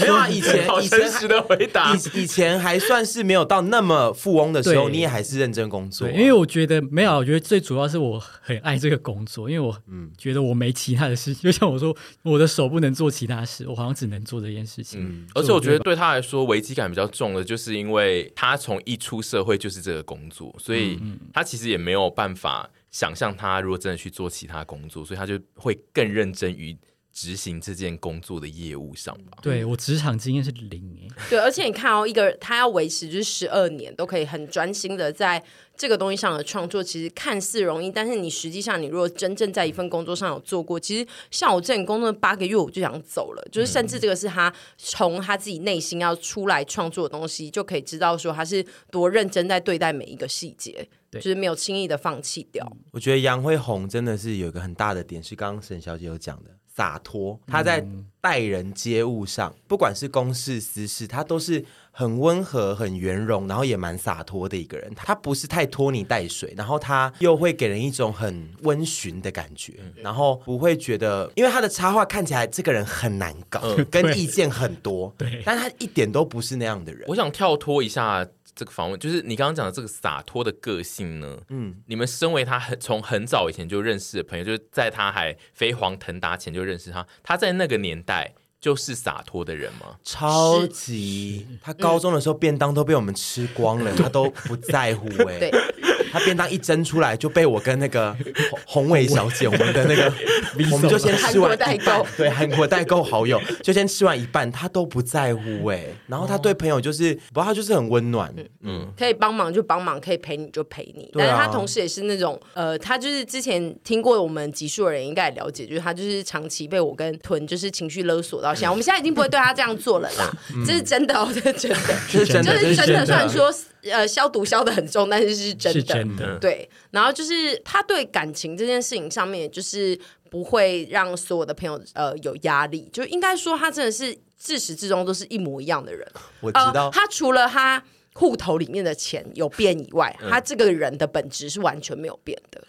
没有啊，以前好真实的回答，以以前还算是没有到那么富翁的时候，你也还是认真工作。因为我觉得没有，我觉得最主要是我很爱这个工作，因为我嗯觉得我没其他的事情，就像我说，我的手不能做其他事，我好像只能做这件事情。嗯，而且我觉得对他来说危机感比较重的，就是因为他从一出社会就是这个工作，所以他其实也没有办法。想象他如果真的去做其他工作，所以他就会更认真于执行这件工作的业务上吧。对，我职场经验是零诶。对，而且你看哦，一个他要维持就是十二年都可以很专心的在这个东西上的创作，其实看似容易，但是你实际上，你如果真正在一份工作上有做过，其实像我这前工作八个月，我就想走了。就是甚至这个是他从他自己内心要出来创作的东西，就可以知道说他是多认真在对待每一个细节，对就是没有轻易的放弃掉。我觉得杨辉红真的是有一个很大的点，是刚刚沈小姐有讲的。洒脱，她在待人接物上，不管是公事私事，她都是很温和、很圆融，然后也蛮洒脱的一个人。他不是太拖泥带水，然后他又会给人一种很温驯的感觉，然后不会觉得，因为他的插画看起来这个人很难搞，跟意见很多，对，但他一点都不是那样的人。我想跳脱一下。这个访问就是你刚刚讲的这个洒脱的个性呢？嗯，你们身为他很从很早以前就认识的朋友，就是在他还飞黄腾达前就认识他，他在那个年代就是洒脱的人吗？超级，他高中的时候便当都被我们吃光了，他都不在乎哎、欸。对。他便当一蒸出来就被我跟那个 宏伟小姐，我们的那个，我们就先吃完代购，对，韩国代购好友就先吃完一半，他都不在乎哎。然后他对朋友就是，不过，他就是很温暖，嗯，可以帮忙就帮忙，可以陪你就陪你。但是他同时也是那种，呃，他就是之前听过我们集数的人应该也了解，就是他就是长期被我跟屯就是情绪勒索到现在。我们现在已经不会对他这样做了啦，这是真的哦，这是真的，这是真的，就是真的。虽然说。呃，消毒消的很重，但是是真的，是真的，对。然后就是他对感情这件事情上面，就是不会让所有的朋友呃有压力，就应该说他真的是自始至终都是一模一样的人。我知道，呃、他除了他户头里面的钱有变以外，嗯、他这个人的本质是完全没有变的。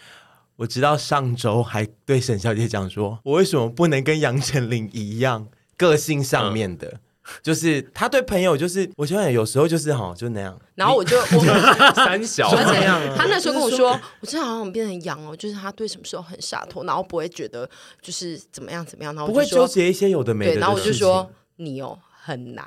我知道上周还对沈小姐讲说，我为什么不能跟杨丞琳一样个性上面的。嗯就是他对朋友，就是我觉得有时候就是哈，就那样。然后我就我 三小，而且他那时候跟我说，我真的好像变成羊哦，就是他对什么时候很洒脱，然后不会觉得就是怎么样怎么样，然后不会纠结一些有的没的。对，然后我就说你哦很难，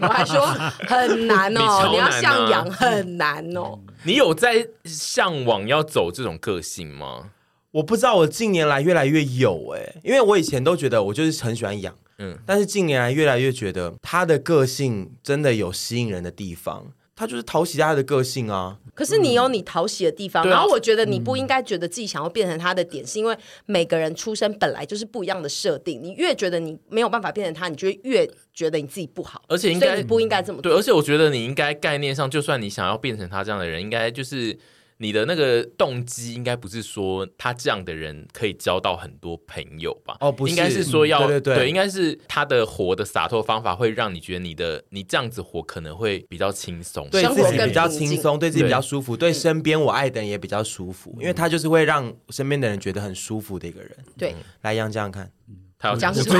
我还说很难哦，你要像羊很难哦。你有在向往要走这种个性吗？我不知道，我近年来越来越有哎，因为我以前都觉得我就是很喜欢羊。嗯，但是近年来越来越觉得他的个性真的有吸引人的地方，他就是讨喜他的个性啊。可是你有你讨喜的地方，嗯、然后我觉得你不应该觉得自己想要变成他的点，嗯、是因为每个人出生本来就是不一样的设定。你越觉得你没有办法变成他，你就越觉得你自己不好。而且应该不应该这么对，而且我觉得你应该概念上，就算你想要变成他这样的人，应该就是。你的那个动机应该不是说他这样的人可以交到很多朋友吧？哦，不是，应该是说要、嗯、对对对，对，应该是他的活的洒脱方法会让你觉得你的你这样子活可能会比较轻松，对自己比较轻松，对自己比较舒服，对，对身边我爱的人也比较舒服，嗯、因为他就是会让身边的人觉得很舒服的一个人。对，来杨这样看，他要讲什么？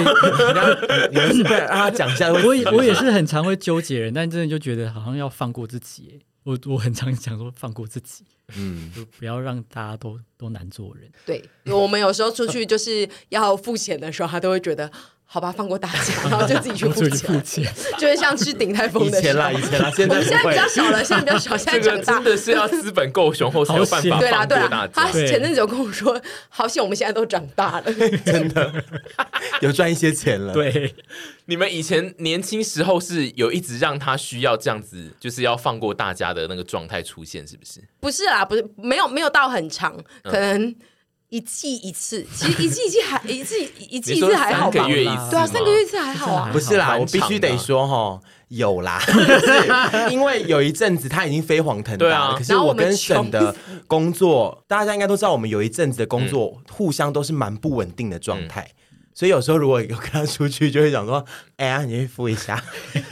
你们是不是 让他讲一下？我也我也是很常会纠结人，但真的就觉得好像要放过自己。我我很常想说放过自己，嗯，就不要让大家都都难做人。对，我们有时候出去就是要付钱的时候，他都会觉得。好吧，放过大家，然后就自己去付钱，就是像吃鼎泰丰的。以前啦，以前啦，现在现在比较小了，现在比较小，现在长大。真的是要资本够雄厚才有办法放过大家。对啦，对啦，他前阵子有跟我说，好险我们现在都长大了，真的有赚一些钱了。对，你们以前年轻时候是有一直让他需要这样子，就是要放过大家的那个状态出现，是不是？不是啦，不是，没有没有到很长，可能。一季一次，其实一季一季还一季一季 一次还好吧？对啊，三个月一次还好啊。不是啦，我必须得说哈，有啦，因为有一阵子他已经飞黄腾达了。可是我跟沈的工作，大家应该都知道，我们有一阵子的工作互相都是蛮不稳定的状态。所以有时候如果有跟他出去，就会想说：“ 哎呀，你去付一下。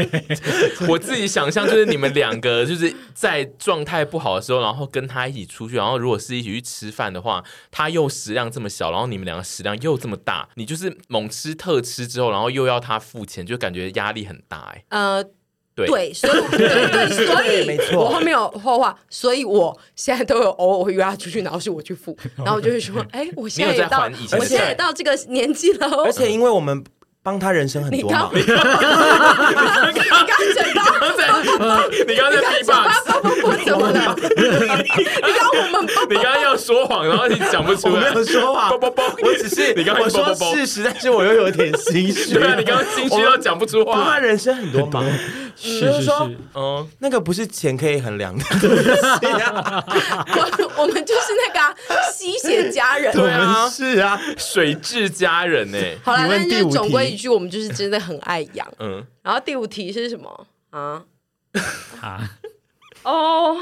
”我自己想象就是你们两个就是在状态不好的时候，然后跟他一起出去，然后如果是一起去吃饭的话，他又食量这么小，然后你们两个食量又这么大，你就是猛吃特吃之后，然后又要他付钱，就感觉压力很大哎。呃。对，所以对对，所以没错，我后面有后话，所以我现在都有偶尔会约他出去，然后是我去付，然后我就会说，哎，我现在也到，我现在也到这个年纪了，而且因为我们帮他人生很多忙，你刚嘴巴，刚在，你刚刚在 B-box，不不不，怎么了？你刚我们你刚刚然后你讲不出来。我没有说话，啵啵啵我只是你刚刚我说事实，但是我又有点心虚。对啊，你刚刚心虚到讲不出话。他人生很多忙，是就是说，嗯，那个不是钱可以衡量的。我 我们就是那个啊吸血家人。对啊，是啊，水质家人呢？好了，但是你问第五题总归一句，我们就是真的很爱养。嗯，然后第五题是什么啊？啊，哦，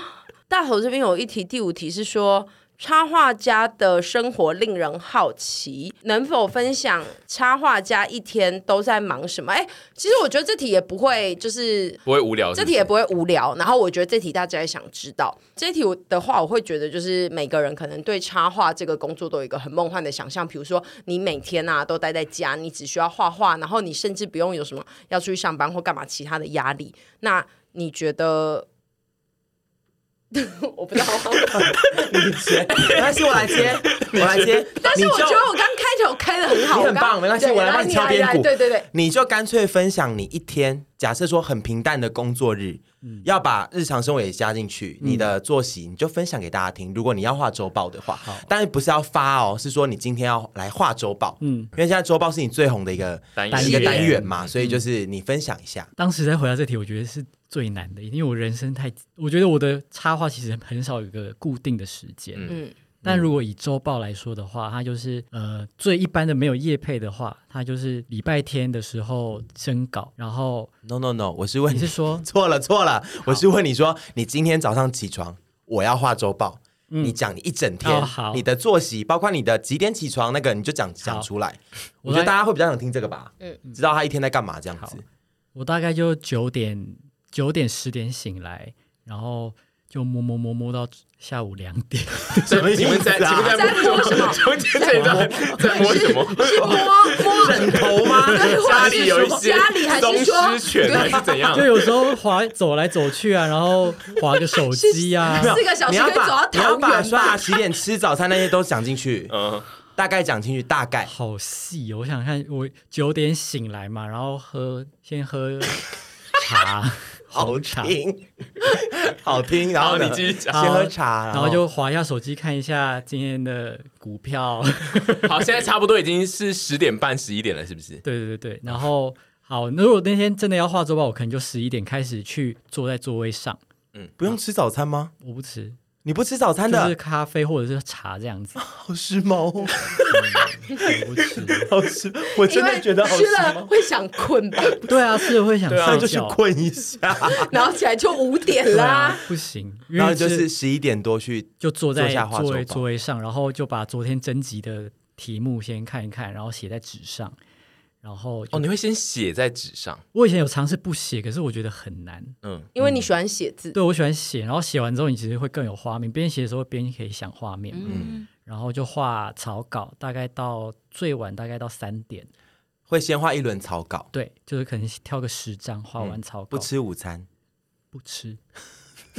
大头这边有一题，第五题是说插画家的生活令人好奇，能否分享插画家一天都在忙什么？哎，其实我觉得这题也不会，就是不会无聊是不是，这题也不会无聊。然后我觉得这题大家也想知道，这题我的话，我会觉得就是每个人可能对插画这个工作都有一个很梦幻的想象，比如说你每天啊都待在家，你只需要画画，然后你甚至不用有什么要出去上班或干嘛其他的压力。那你觉得？我不知道，你接，没关系，我来接，我来接。但是我觉得我刚开头开的很好，你很棒，没关系，我来帮你敲边鼓。对对对，你就干脆分享你一天，假设说很平淡的工作日，要把日常生活也加进去，你的作息你就分享给大家听。如果你要画周报的话，但是不是要发哦，是说你今天要来画周报，嗯，因为现在周报是你最红的一个单一个单元嘛，所以就是你分享一下。当时在回答这题，我觉得是最难的，因为我人生太，我觉得我的插画其实很少有一个固定的时间。嗯，但如果以周报来说的话，它就是呃最一般的没有业配的话，它就是礼拜天的时候征稿，然后 No No No，我是问你是说？错了错了，我是问你说，你今天早上起床，我要画周报，你讲你一整天哦好。你的作息，包括你的几点起床，那个你就讲讲出来。我觉得大家会比较想听这个吧，嗯。知道他一天在干嘛这样子。我大概就九点九点十点醒来，然后就摸摸摸摸到下午两点。什么意思啊你们在你们在在摸什么中间这一段在摸什么？是摸摸 枕头吗？家里有一些家里还是说狮犬还是怎 就？有时候滑走来走去啊，然后滑个手机啊，四个小你要时可以走到把你要把刷牙、洗脸、吃早餐那些都讲进去，嗯，大概讲进去，大概。好细哦。我想看，我九点醒来嘛，然后喝先喝茶，好听，好听。然后你继续讲先喝茶，然后就划一下手机看一下今天的股票。好，现在差不多已经是十点半、十一点了，是不是？对对对对，然后好，那如果那天真的要画周报，我可能就十一点开始去坐在座位上，嗯不用吃早餐吗？我不吃，你不吃早餐就是的，咖啡或者是茶这样子，好时髦哦，我不吃。好吃，我因真的觉得好时吃了髦。会想困吧，对啊，吃了会想就去觉，困一下，然后起来就五点啦啊。，不行，然后就是十一点多去。就坐在座位座位上，然后就把昨天征集的题目先看一看，然后写在纸上，然后哦，你会先写在纸上，我以前有尝试不写，可是我觉得很难。嗯，因为你喜欢写字，对我喜欢写，然后写完之后你其实会更有画面，边写的时候边可以想画面，嗯，然后就画草稿，大概到最晚大概到三点，会先画一轮草稿，对，就是可能挑个十张画完草稿，不吃午餐。不吃。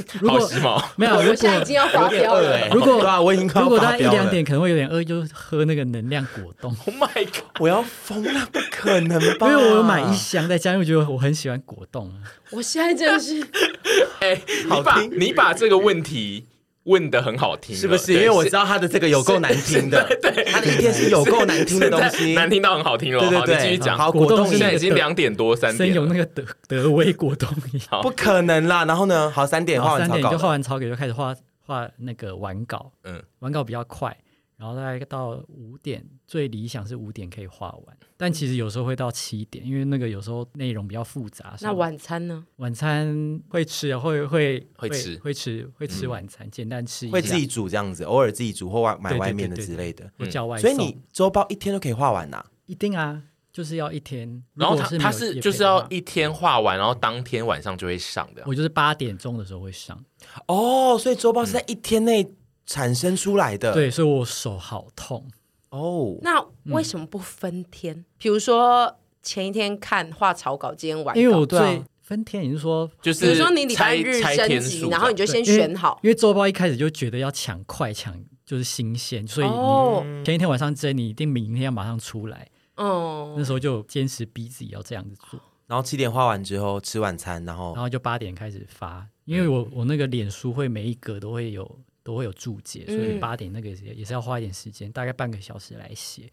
如果好时髦。没有，如我现在已果经要发飙了。欸如果对啊，我已经如果大概一两点可能会有点饿，就喝那个能量果冻。Oh my god！我要疯了，不可能吧？因为我有买一箱在家，因为我觉得我很喜欢果冻啊。我现在真的是，哎，你好把听你把这个问题问的很好听，是不是？因为我知道他的这个有够难听的，对，他的一天是有够难听的东西，难听到很好听了。好，你对对对，继续讲。好，果冻现在已经两点多三森点有，那个德德威果冻一样。好不可能啦。然后呢？好，三点画完草稿就画完草稿就开始画画那个完稿，嗯，完稿比较快，然后大概到五点，最理想是五点可以画完，但其实有时候会到七点，因为那个有时候内容比较复杂。那晚餐呢？晚餐会吃啊，会会会吃会吃会吃晚餐，简单吃一下，会自己煮这样子，偶尔自己煮或外买外面的之类的。会叫外送。所以你周报一天都可以画完呐？一定啊，就是要一天。然后他他是就是要一天画完，然后当天晚上就会上的。我就是八点钟的时候会上，哦，所以周报是在一天内产生出来的。对，所以我手好痛。哦，那为什么不分天？比如说前一天看画草稿，今天晚稿，因为我对啊分天，也是说，就是比如说你礼拜日升级，然后你就先选好。因为周报一开始就觉得要抢快抢，就是新鲜，所以哦你前一天晚上蒸，你一定明天要马上出来。哦那，时候就坚持逼自己要这样子做。然后七点画完之后吃晚餐，然后然后就八点开始发，因为我我那个脸书会每一格都会有都会有注解，所以八点那个也也是要花一点时间，大概半个小时来写，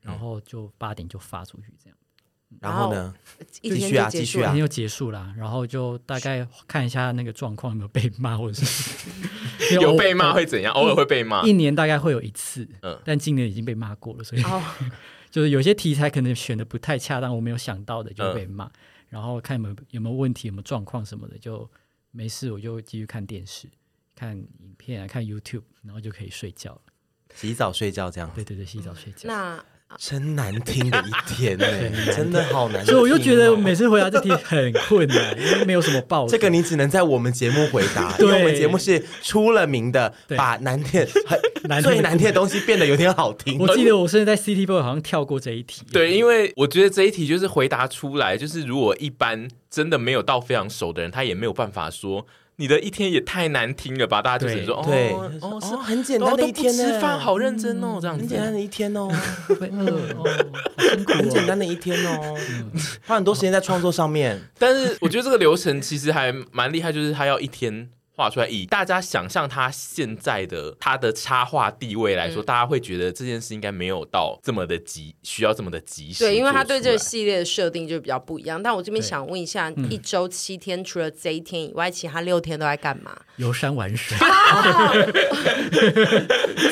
然后就八点就发出去这样。然后呢？继续啊，继续啊，一天就结束了，然后就大概看一下那个状况有没有被骂，或者是 有被骂会怎样？偶尔会被骂，一年大概会有一次，嗯，但今年已经被骂过了，所以。哦 就是有些题材可能选的不太恰当，我没有想到的就被骂，嗯、然后看有没有有没有问题，有没有状况什么的，就没事，我就继续看电视、看影片啊，看 YouTube，然后就可以睡觉了。洗澡睡觉这样。对对对，洗澡睡觉。那。真难听的一天 呢，真的好难听。所以我就觉得每次回答这题很困难，因为没有什么报。这个你只能在我们节目回答，因为我们节目是出了名的，把难听、很 最难听的东西变得有点好听。我记得我甚至在 CT Boy 好像跳过这一题。对，因为我觉得这一题就是回答出来，就是如果一般真的没有到非常熟的人，他也没有办法说。你的一天也太难听了吧！大家就是说对哦哦，是很简单的一天，吃饭好认真哦，这样子很简单的一天哦，会饿哦，很简单的一天哦，花很多时间在创作上面。但是我觉得这个流程其实还蛮厉害，就是他要一天。画出来，以大家想象他现在的他的插画地位来说，嗯、大家会觉得这件事应该没有到这么的急，需要这么的及时。对，因为他对这个系列的设定就比较不一样。但我这边想问一下，一周七天，除了这一天以外，其他六天都在干嘛？游山玩水。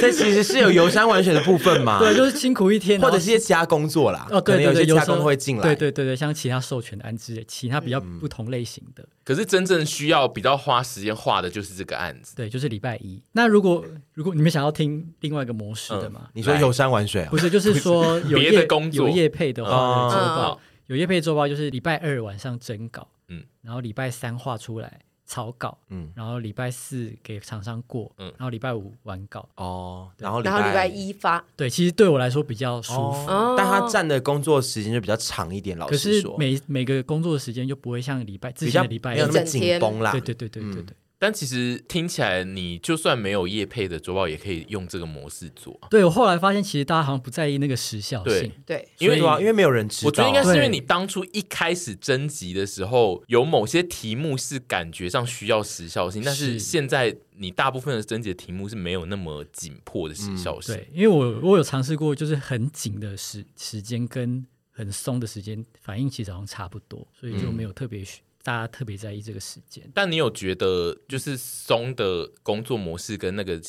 这其实是有游山玩水的部分嘛？对，就是辛苦一天，或者是一些其他工作啦。哦，对对对，有些其他工作会进来。对对对对，像其他授权的安置，其他比较不同类型的。嗯、可是真正需要比较花时间画的就是这个案子。对，就是礼拜一。那如果如果你们想要听另外一个模式的嘛？嗯、你说游山玩水啊？不是，就是说有别的工作有业配的话，周报、哦、有业配周报，就是礼拜二晚上征稿，嗯，然后礼拜三画出来。草稿，嗯，然后礼拜四给厂商过，嗯，然后礼拜五完稿，哦，然后然后礼拜一发，对，其实对我来说比较舒服，但他占的工作时间就比较长一点，老师说，每每个工作的时间就不会像礼拜之前的礼拜没有那么紧绷啦，对对对对对对。但其实听起来，你就算没有业配的周报，也可以用这个模式做。对，我后来发现，其实大家好像不在意那个时效性。对，因为因为没有人知道。我觉得应该是因为你当初一开始征集的时候，有某些题目是感觉上需要时效性，但是现在你大部分的征集的题目是没有那么紧迫的时效性。对，因为我我有尝试过，就是很紧的时时间跟很松的时间反应其实好像差不多，所以就没有特别需。大家特别在意这个时间，但你有觉得就是松的工作模式跟那个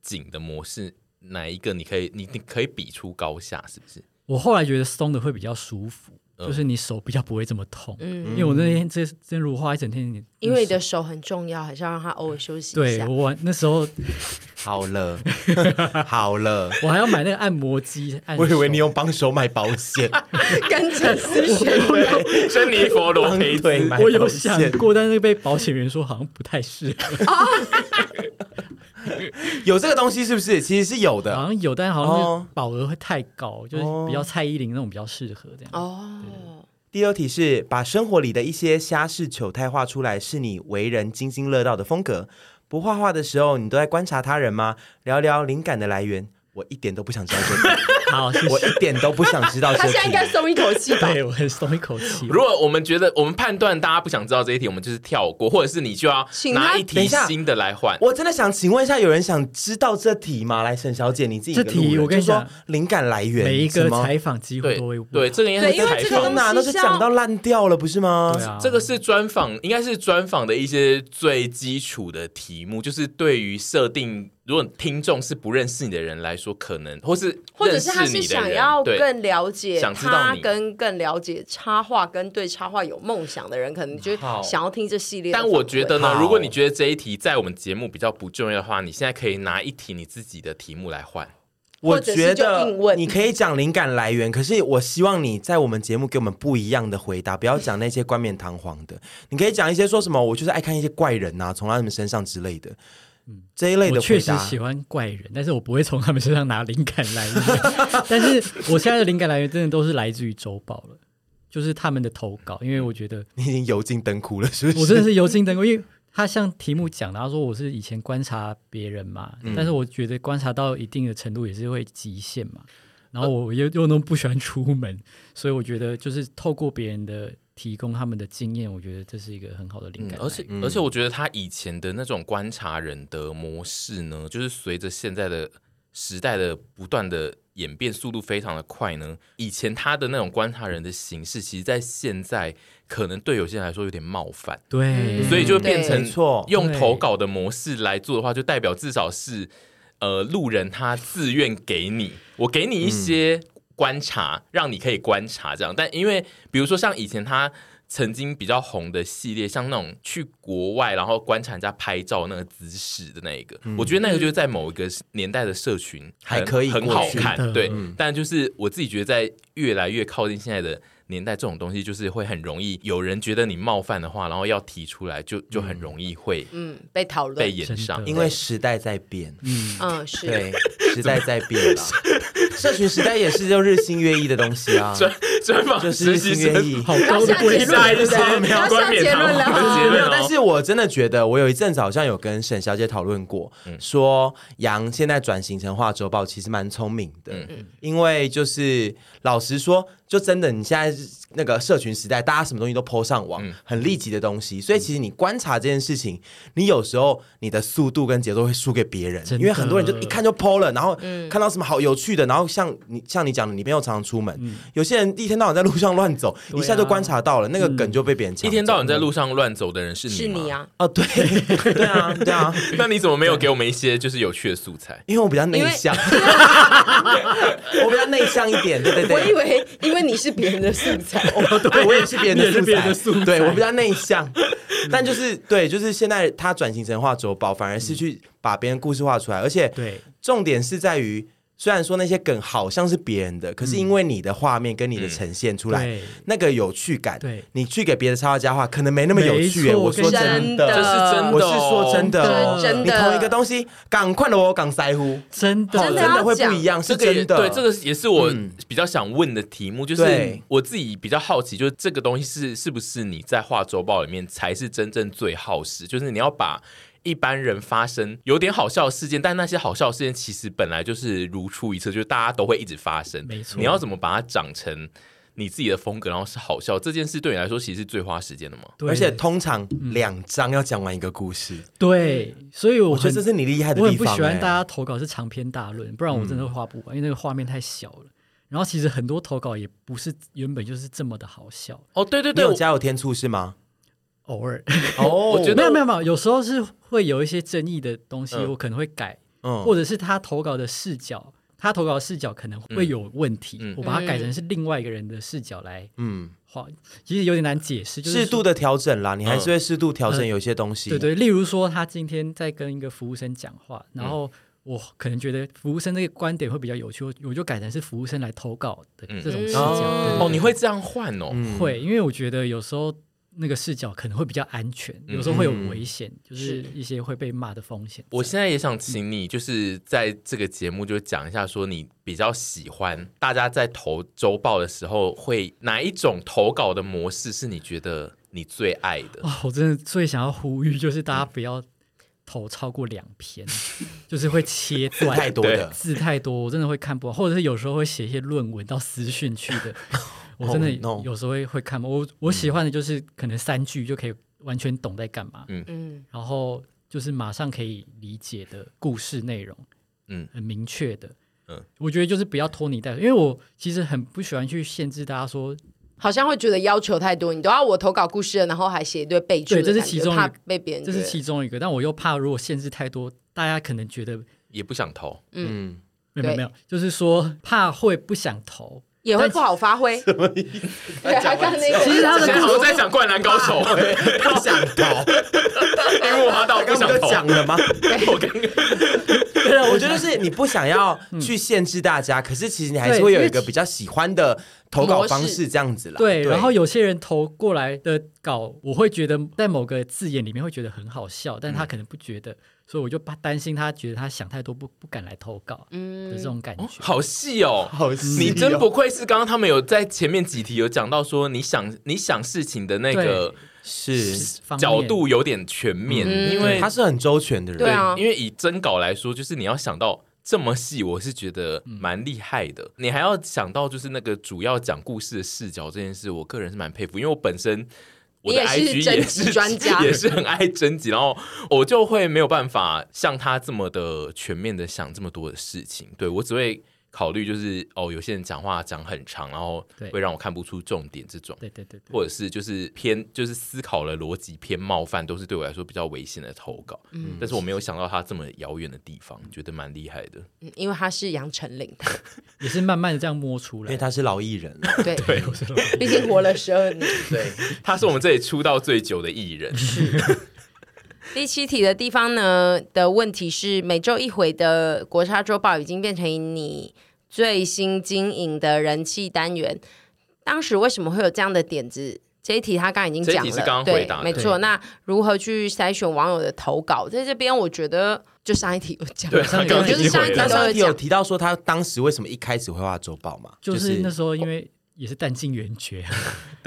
紧的模式，哪一个你可以你你可以比出高下，是不是？我后来觉得松的会比较舒服。就是你手比较不会这么痛，嗯，因为我那天这真如果画一整天，你因为你的手很重要，还是要让它偶尔休息一下。对，我那时候 好了，好了，我还要买那个按摩机。我以为你用帮手买保险，跟着私学，珍妮佛罗培兹，我有想过，但是被保险员说好像不太适合。有这个东西是不是？其实是有的，好像有，但好像保额会太高，就是比较蔡依林那种比较适合这样。哦。第六题是把生活里的一些瞎事糗态画出来，是你为人津津乐道的风格。不画画的时候，你都在观察他人吗？聊聊灵感的来源。我一点都不想知道这题。好，谢谢，我一点都不想知道这题。他现在应该松一口气吧？对，我很松一口气。如果我们觉得我们判断大家不想知道这一题，我们就是跳过，或者是你就要拿一题新的来换。我真的想请问一下，有人想知道这题吗？来，沈小姐，你自己这题我跟你说，灵感来源，每一个采访机会都会问。对，这个应该是因为这个哪都是讲到烂掉了，不是吗？对啊，这个是专访，应该是专访的一些最基础的题目，就是对于设定。如果听众是不认识你的人来说，可能或是或者是他是想要更了解想知道你跟更了解插画跟对插画有梦想的人，可能就想要听这系列。但我觉得呢，如果你觉得这一题在我们节目比较不重要的话，你现在可以拿一题你自己的题目来换。我觉得你可以讲灵感来源，可是我希望你在我们节目给我们不一样的回答，不要讲那些冠冕堂皇的。你可以讲一些说什么，我就是爱看一些怪人呐、啊，从他们身上之类的。这一类的我确实喜欢怪人，但是我不会从他们身上拿灵感来源。但是我现在的灵感来源真的都是来自于周报了，就是他们的投稿，因为我觉得你已经油尽灯枯了，是不是？我真的是油尽灯枯，因为他像题目讲的，他说我是以前观察别人嘛，嗯、但是我觉得观察到一定的程度也是会极限嘛。然后我又又那么不喜欢出门，所以我觉得就是透过别人的。提供他们的经验，我觉得这是一个很好的灵感、嗯。而且、嗯、而且，我觉得他以前的那种观察人的模式呢，就是随着现在的时代的不断的演变，速度非常的快呢。以前他的那种观察人的形式，其实，在现在可能对有些人来说有点冒犯。对，所以就变成错用投稿的模式来做的话，就代表至少是呃路人他自愿给你，我给你一些。观察，让你可以观察这样，但因为比如说像以前他曾经比较红的系列，像那种去国外然后观察人家拍照那个姿势的那一个，嗯、我觉得那个就是在某一个年代的社群还可以很好看，对。嗯、但就是我自己觉得，在越来越靠近现在的年代，这种东西就是会很容易有人觉得你冒犯的话，然后要提出来就，就就很容易会嗯被讨论。被炎上，因为时代在变，嗯。嗯是。对时代在变了。社群时代也是就日新月异的东西啊，专专访就是日新月异，好高的规下一次没有冠冕堂皇，没有。但是我真的觉得，我有一阵子好像有跟沈小姐讨论过，说杨现在转型成画周报，其实蛮聪明的，嗯。因为就是老实说，就真的你现在那个社群时代，大家什么东西都 po 上网，很立即的东西，所以其实你观察这件事情，你有时候你的速度跟节奏会输给别人，因为很多人就一看就 po 了，然后看到什么好有趣的，然后。像你像你讲的，你没有常常出门，嗯、有些人一天到晚在路上乱走，啊、一下就观察到了那个梗就被别人抢。一天到晚在路上乱走的人是你吗？是你啊？哦，对，对啊，对啊。那你怎么没有给我们一些就是有趣的素材？因为我比较内向，我比较内向一点，对对对。我以为因为你是别人的素材，哦，对，我也是别人的素材，对我比较内向。但就是对，就是现在他转型成画轴宝，反而是去把别人故事画出来，而且对，重点是在于。虽然说那些梗好像是别人的，可是因为你的画面跟你的呈现出来，那个有趣感，对，你去给别的插画家画，可能没那么有趣。我说真的，这是真的，我是说真的，真的。你同一个东西，赶快的我赶腮乎，真的，真的会不一样，是真的。对，这个也是我比较想问的题目，就是我自己比较好奇，就是这个东西是是不是你在画周报里面才是真正最耗时，就是你要把。一般人发生有点好笑的事件，但那些好笑的事件其实本来就是如出一辙，就是大家都会一直发生。没错，你要怎么把它长成你自己的风格，然后是好笑？这件事对你来说其实是最花时间的嘛？对，而且通常两章要讲完一个故事。对，所以我，我觉得这是你厉害的地方。我很不喜欢大家投稿是长篇大论，不然我真的会画不完，嗯、因为那个画面太小了。然后其实很多投稿也不是原本就是这么的好笑。哦，对对对，有加油添醋是吗？偶尔。哦，我觉得没有没有没有，有时候是会有一些争议的东西，我可能会改，嗯，或者是他投稿的视角，他投稿的视角可能会有问题，我把它改成是另外一个人的视角来，嗯，画，其实有点难解释，就是适度的调整啦，你还是会适度调整有些东西，对对，例如说他今天在跟一个服务生讲话，然后我可能觉得服务生那个观点会比较有趣，我就改成是服务生来投稿的这种视角，哦，你会这样换哦？会，因为我觉得有时候。那个视角可能会比较安全，有时候会有危险，嗯、就是一些会被骂的风险。我现在也想请你，就是在这个节目就讲一下，说你比较喜欢大家在投周报的时候，会哪一种投稿的模式是你觉得你最爱的？哦，我真的最想要呼吁，就是大家不要投超过两篇，嗯、就是会切断太多的字太多，我真的会看不完，或者是有时候会写一些论文到私讯去的。我真的有时候会会看，我我喜欢的就是可能三句就可以完全懂在干嘛，嗯。嗯，然后就是马上可以理解的故事内容，嗯，很明确的，嗯，我觉得就是不要拖泥带水，因为我其实很不喜欢去限制大家说，好像会觉得要求太多，你都要我投稿故事了，然后还写一堆备注，对，这是其中一个，怕被别人，这是其中一个，但我又怕如果限制太多，大家可能觉得也不想投，嗯，没有没有，就是说怕会不想投。也会不好发挥，什么意思？对，他刚那个，其实他的我在讲《灌篮高手》，不想投，因为我到不想投讲了吗？我刚刚，对啊，我觉得是你不想要去限制大家，可是其实你还是会有一个比较喜欢的投稿方式，这样子啦。对，然后有些人投过来的稿，我会觉得在某个字眼里面会觉得很好笑，但他可能不觉得。所以我就怕担心他觉得他想太多不不敢来投稿的这种感觉，好细哦，好细、哦，你真不愧是刚刚他们有在前面几题有讲到说你想你想事情的那个是角度有点全面，嗯、因为他是很周全的人，对啊，因为以征稿来说，就是你要想到这么细，我是觉得蛮厉害的。嗯、你还要想到就是那个主要讲故事的视角这件事，我个人是蛮佩服，因为我本身我的 IG 也是专家，也是很爱征集，然后我就会没有办法像他这么的全面的想这么多的事情。对，我只会。考虑就是哦，有些人讲话讲很长，然后会让我看不出重点，这种，对对对，或者是就是偏就是思考了逻辑偏冒犯，都是对我来说比较危险的投稿。嗯，但是我没有想到他这么遥远的地方，觉得蛮厉害的。嗯，因为他是杨丞琳，也是慢慢的这样摸出来，因为他是老艺人，对。对，毕竟活了十二年，对，他是我们这里出道最久的艺人。是。第七题的地方呢的问题是，每周一回的国差周报已经变成你最新经营的人气单元。当时为什么会有这样的点子？这一题他刚刚已经讲了，是刚刚回答对，没错。那如何去筛选网友的投稿？在这边，我觉得就上一题有讲，对，上一题上一题都有提到说他当时为什么一开始会画周报嘛？就是那时候因为。也是弹尽援绝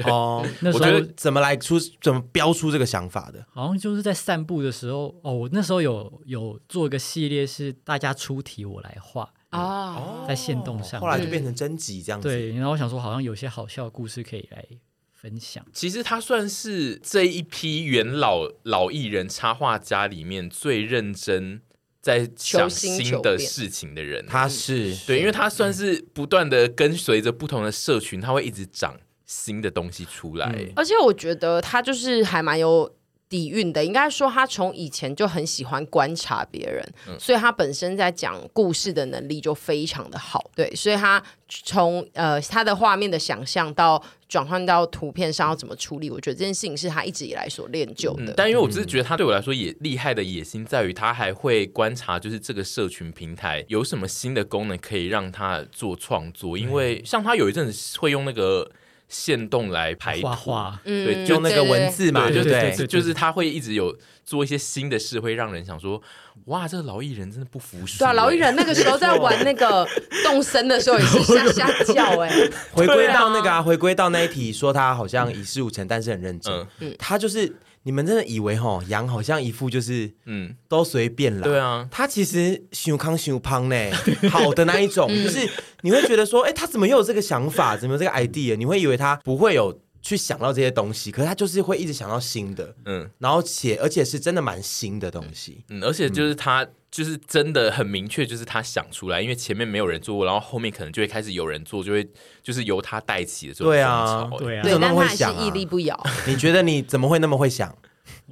哦。那时候怎么来出怎么标出这个想法的？好像就是在散步的时候哦。我那时候有有做一个系列，是大家出题我来画哦，在线动上，后来就变成征集这样子。对，然后我想说，好像有些好笑的故事可以来分享。其实他算是这一批元老老艺人插画家里面最认真。在想新的事情的人，他是对，因为他算是不断的跟随着不同的社群，他会一直长新的东西出来。嗯、而且我觉得他就是还蛮有底蕴的，应该说他从以前就很喜欢观察别人，嗯、所以他本身在讲故事的能力就非常的好。对，所以他从呃他的画面的想象到。转换到图片上要怎么处理？我觉得这件事情是他一直以来所练就的。嗯、但因为我只是觉得他对我来说也厉害的野心在于，他还会观察，就是这个社群平台有什么新的功能可以让他做创作。因为像他有一阵子会用那个限动来排图，画对，就那个文字嘛，就对对，就是他会一直有做一些新的事，会让人想说。哇，这个老艺人真的不服输。对啊，老艺人那个时候在玩那个动身的时候也是吓吓叫哎。回归到那个啊，回归到那一题，说他好像一事无成，但是很认真。嗯，他就是你们真的以为吼羊好像一副就是嗯都随便了。对啊，他其实胸康胸胖呢，好的那一种，就是你会觉得说，哎，他怎么又有这个想法，怎么有这个 idea？你会以为他不会有。去想到这些东西，可是他就是会一直想到新的，嗯，然后且而且是真的蛮新的东西，嗯，而且就是他就是真的很明确，就是他想出来，因为前面没有人做过，然后后面可能就会开始有人做，就会就是由他带起的这种对啊，对啊，对，但他是屹立不摇。你觉得你怎么会那么会想？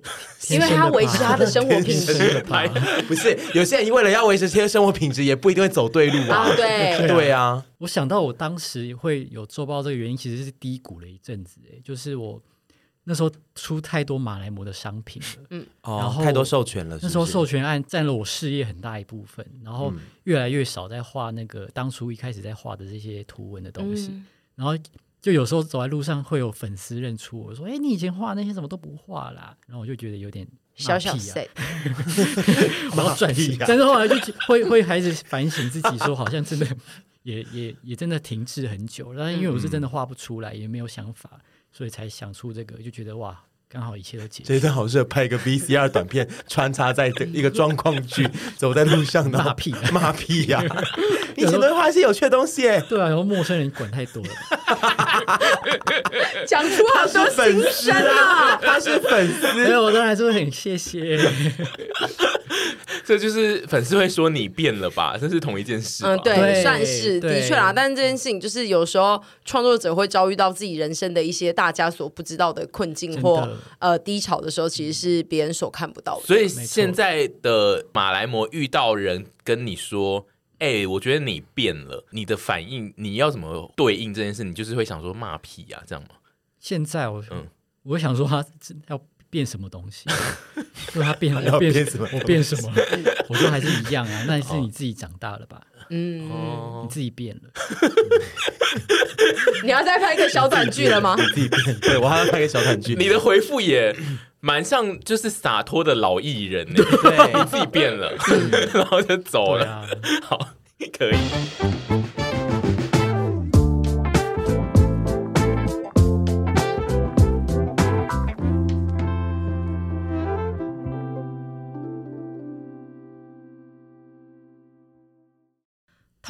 因为他维持他的生活品质，不是有些人为了要维持这些生活品质，也不一定会走对路啊。啊对对啊，我想到我当时会有做报这个原因，其实是低谷了一阵子。哎，就是我那时候出太多马来貘的商品了，嗯，然后太多授权了是是？那时候授权案占了我事业很大一部分，然后越来越少在画那个当初一开始在画的这些图文的东西，嗯、然后。就有时候走在路上会有粉丝认出我说：“哎，你以前画那些怎么都不画啦？”然后我就觉得有点小小 sad，然后转型。但是后来就会会开始反省自己，说好像真的也也也真的停滞很久。然后因为我是真的画不出来，也没有想法，所以才想出这个，就觉得哇。刚好一切都解决。这一段好适合拍一个 VCR 短片，穿插在一个状况剧，走在路上骂屁骂屁呀！你 以前都会画一些有趣的东西哎。对啊，然后陌生人管太多了。讲出好多心声啊！他是粉丝，没有，我当然是会很谢谢。这就是粉丝会说你变了吧？这是同一件事。嗯，对，算是的确啦。但是这件事情就是有时候创作者会遭遇到自己人生的一些大家所不知道的困境或呃低潮的时候，其实是别人所看不到的。所以现在的马来模遇到人跟你说：“哎，我觉得你变了。”你的反应你要怎么对应这件事？你就是会想说骂屁呀，这样吗？现在我嗯，我想说他要。变什么东西？说他变，我变什么？我变什么？我说还是一样啊，那是你自己长大了吧？嗯，你自己变了。你要再拍一个小短剧了吗？你自己变，对，我还要拍一个小短剧。你的回复也蛮像，就是洒脱的老艺人呢。对，你自己变了，然后就走了。好，可以。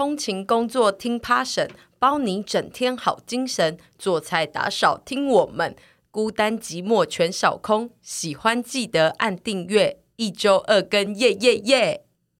通勤工作听 Passion，包你整天好精神。做菜打扫听我们，孤单寂寞全扫空。喜欢记得按订阅，一周二更，耶耶耶！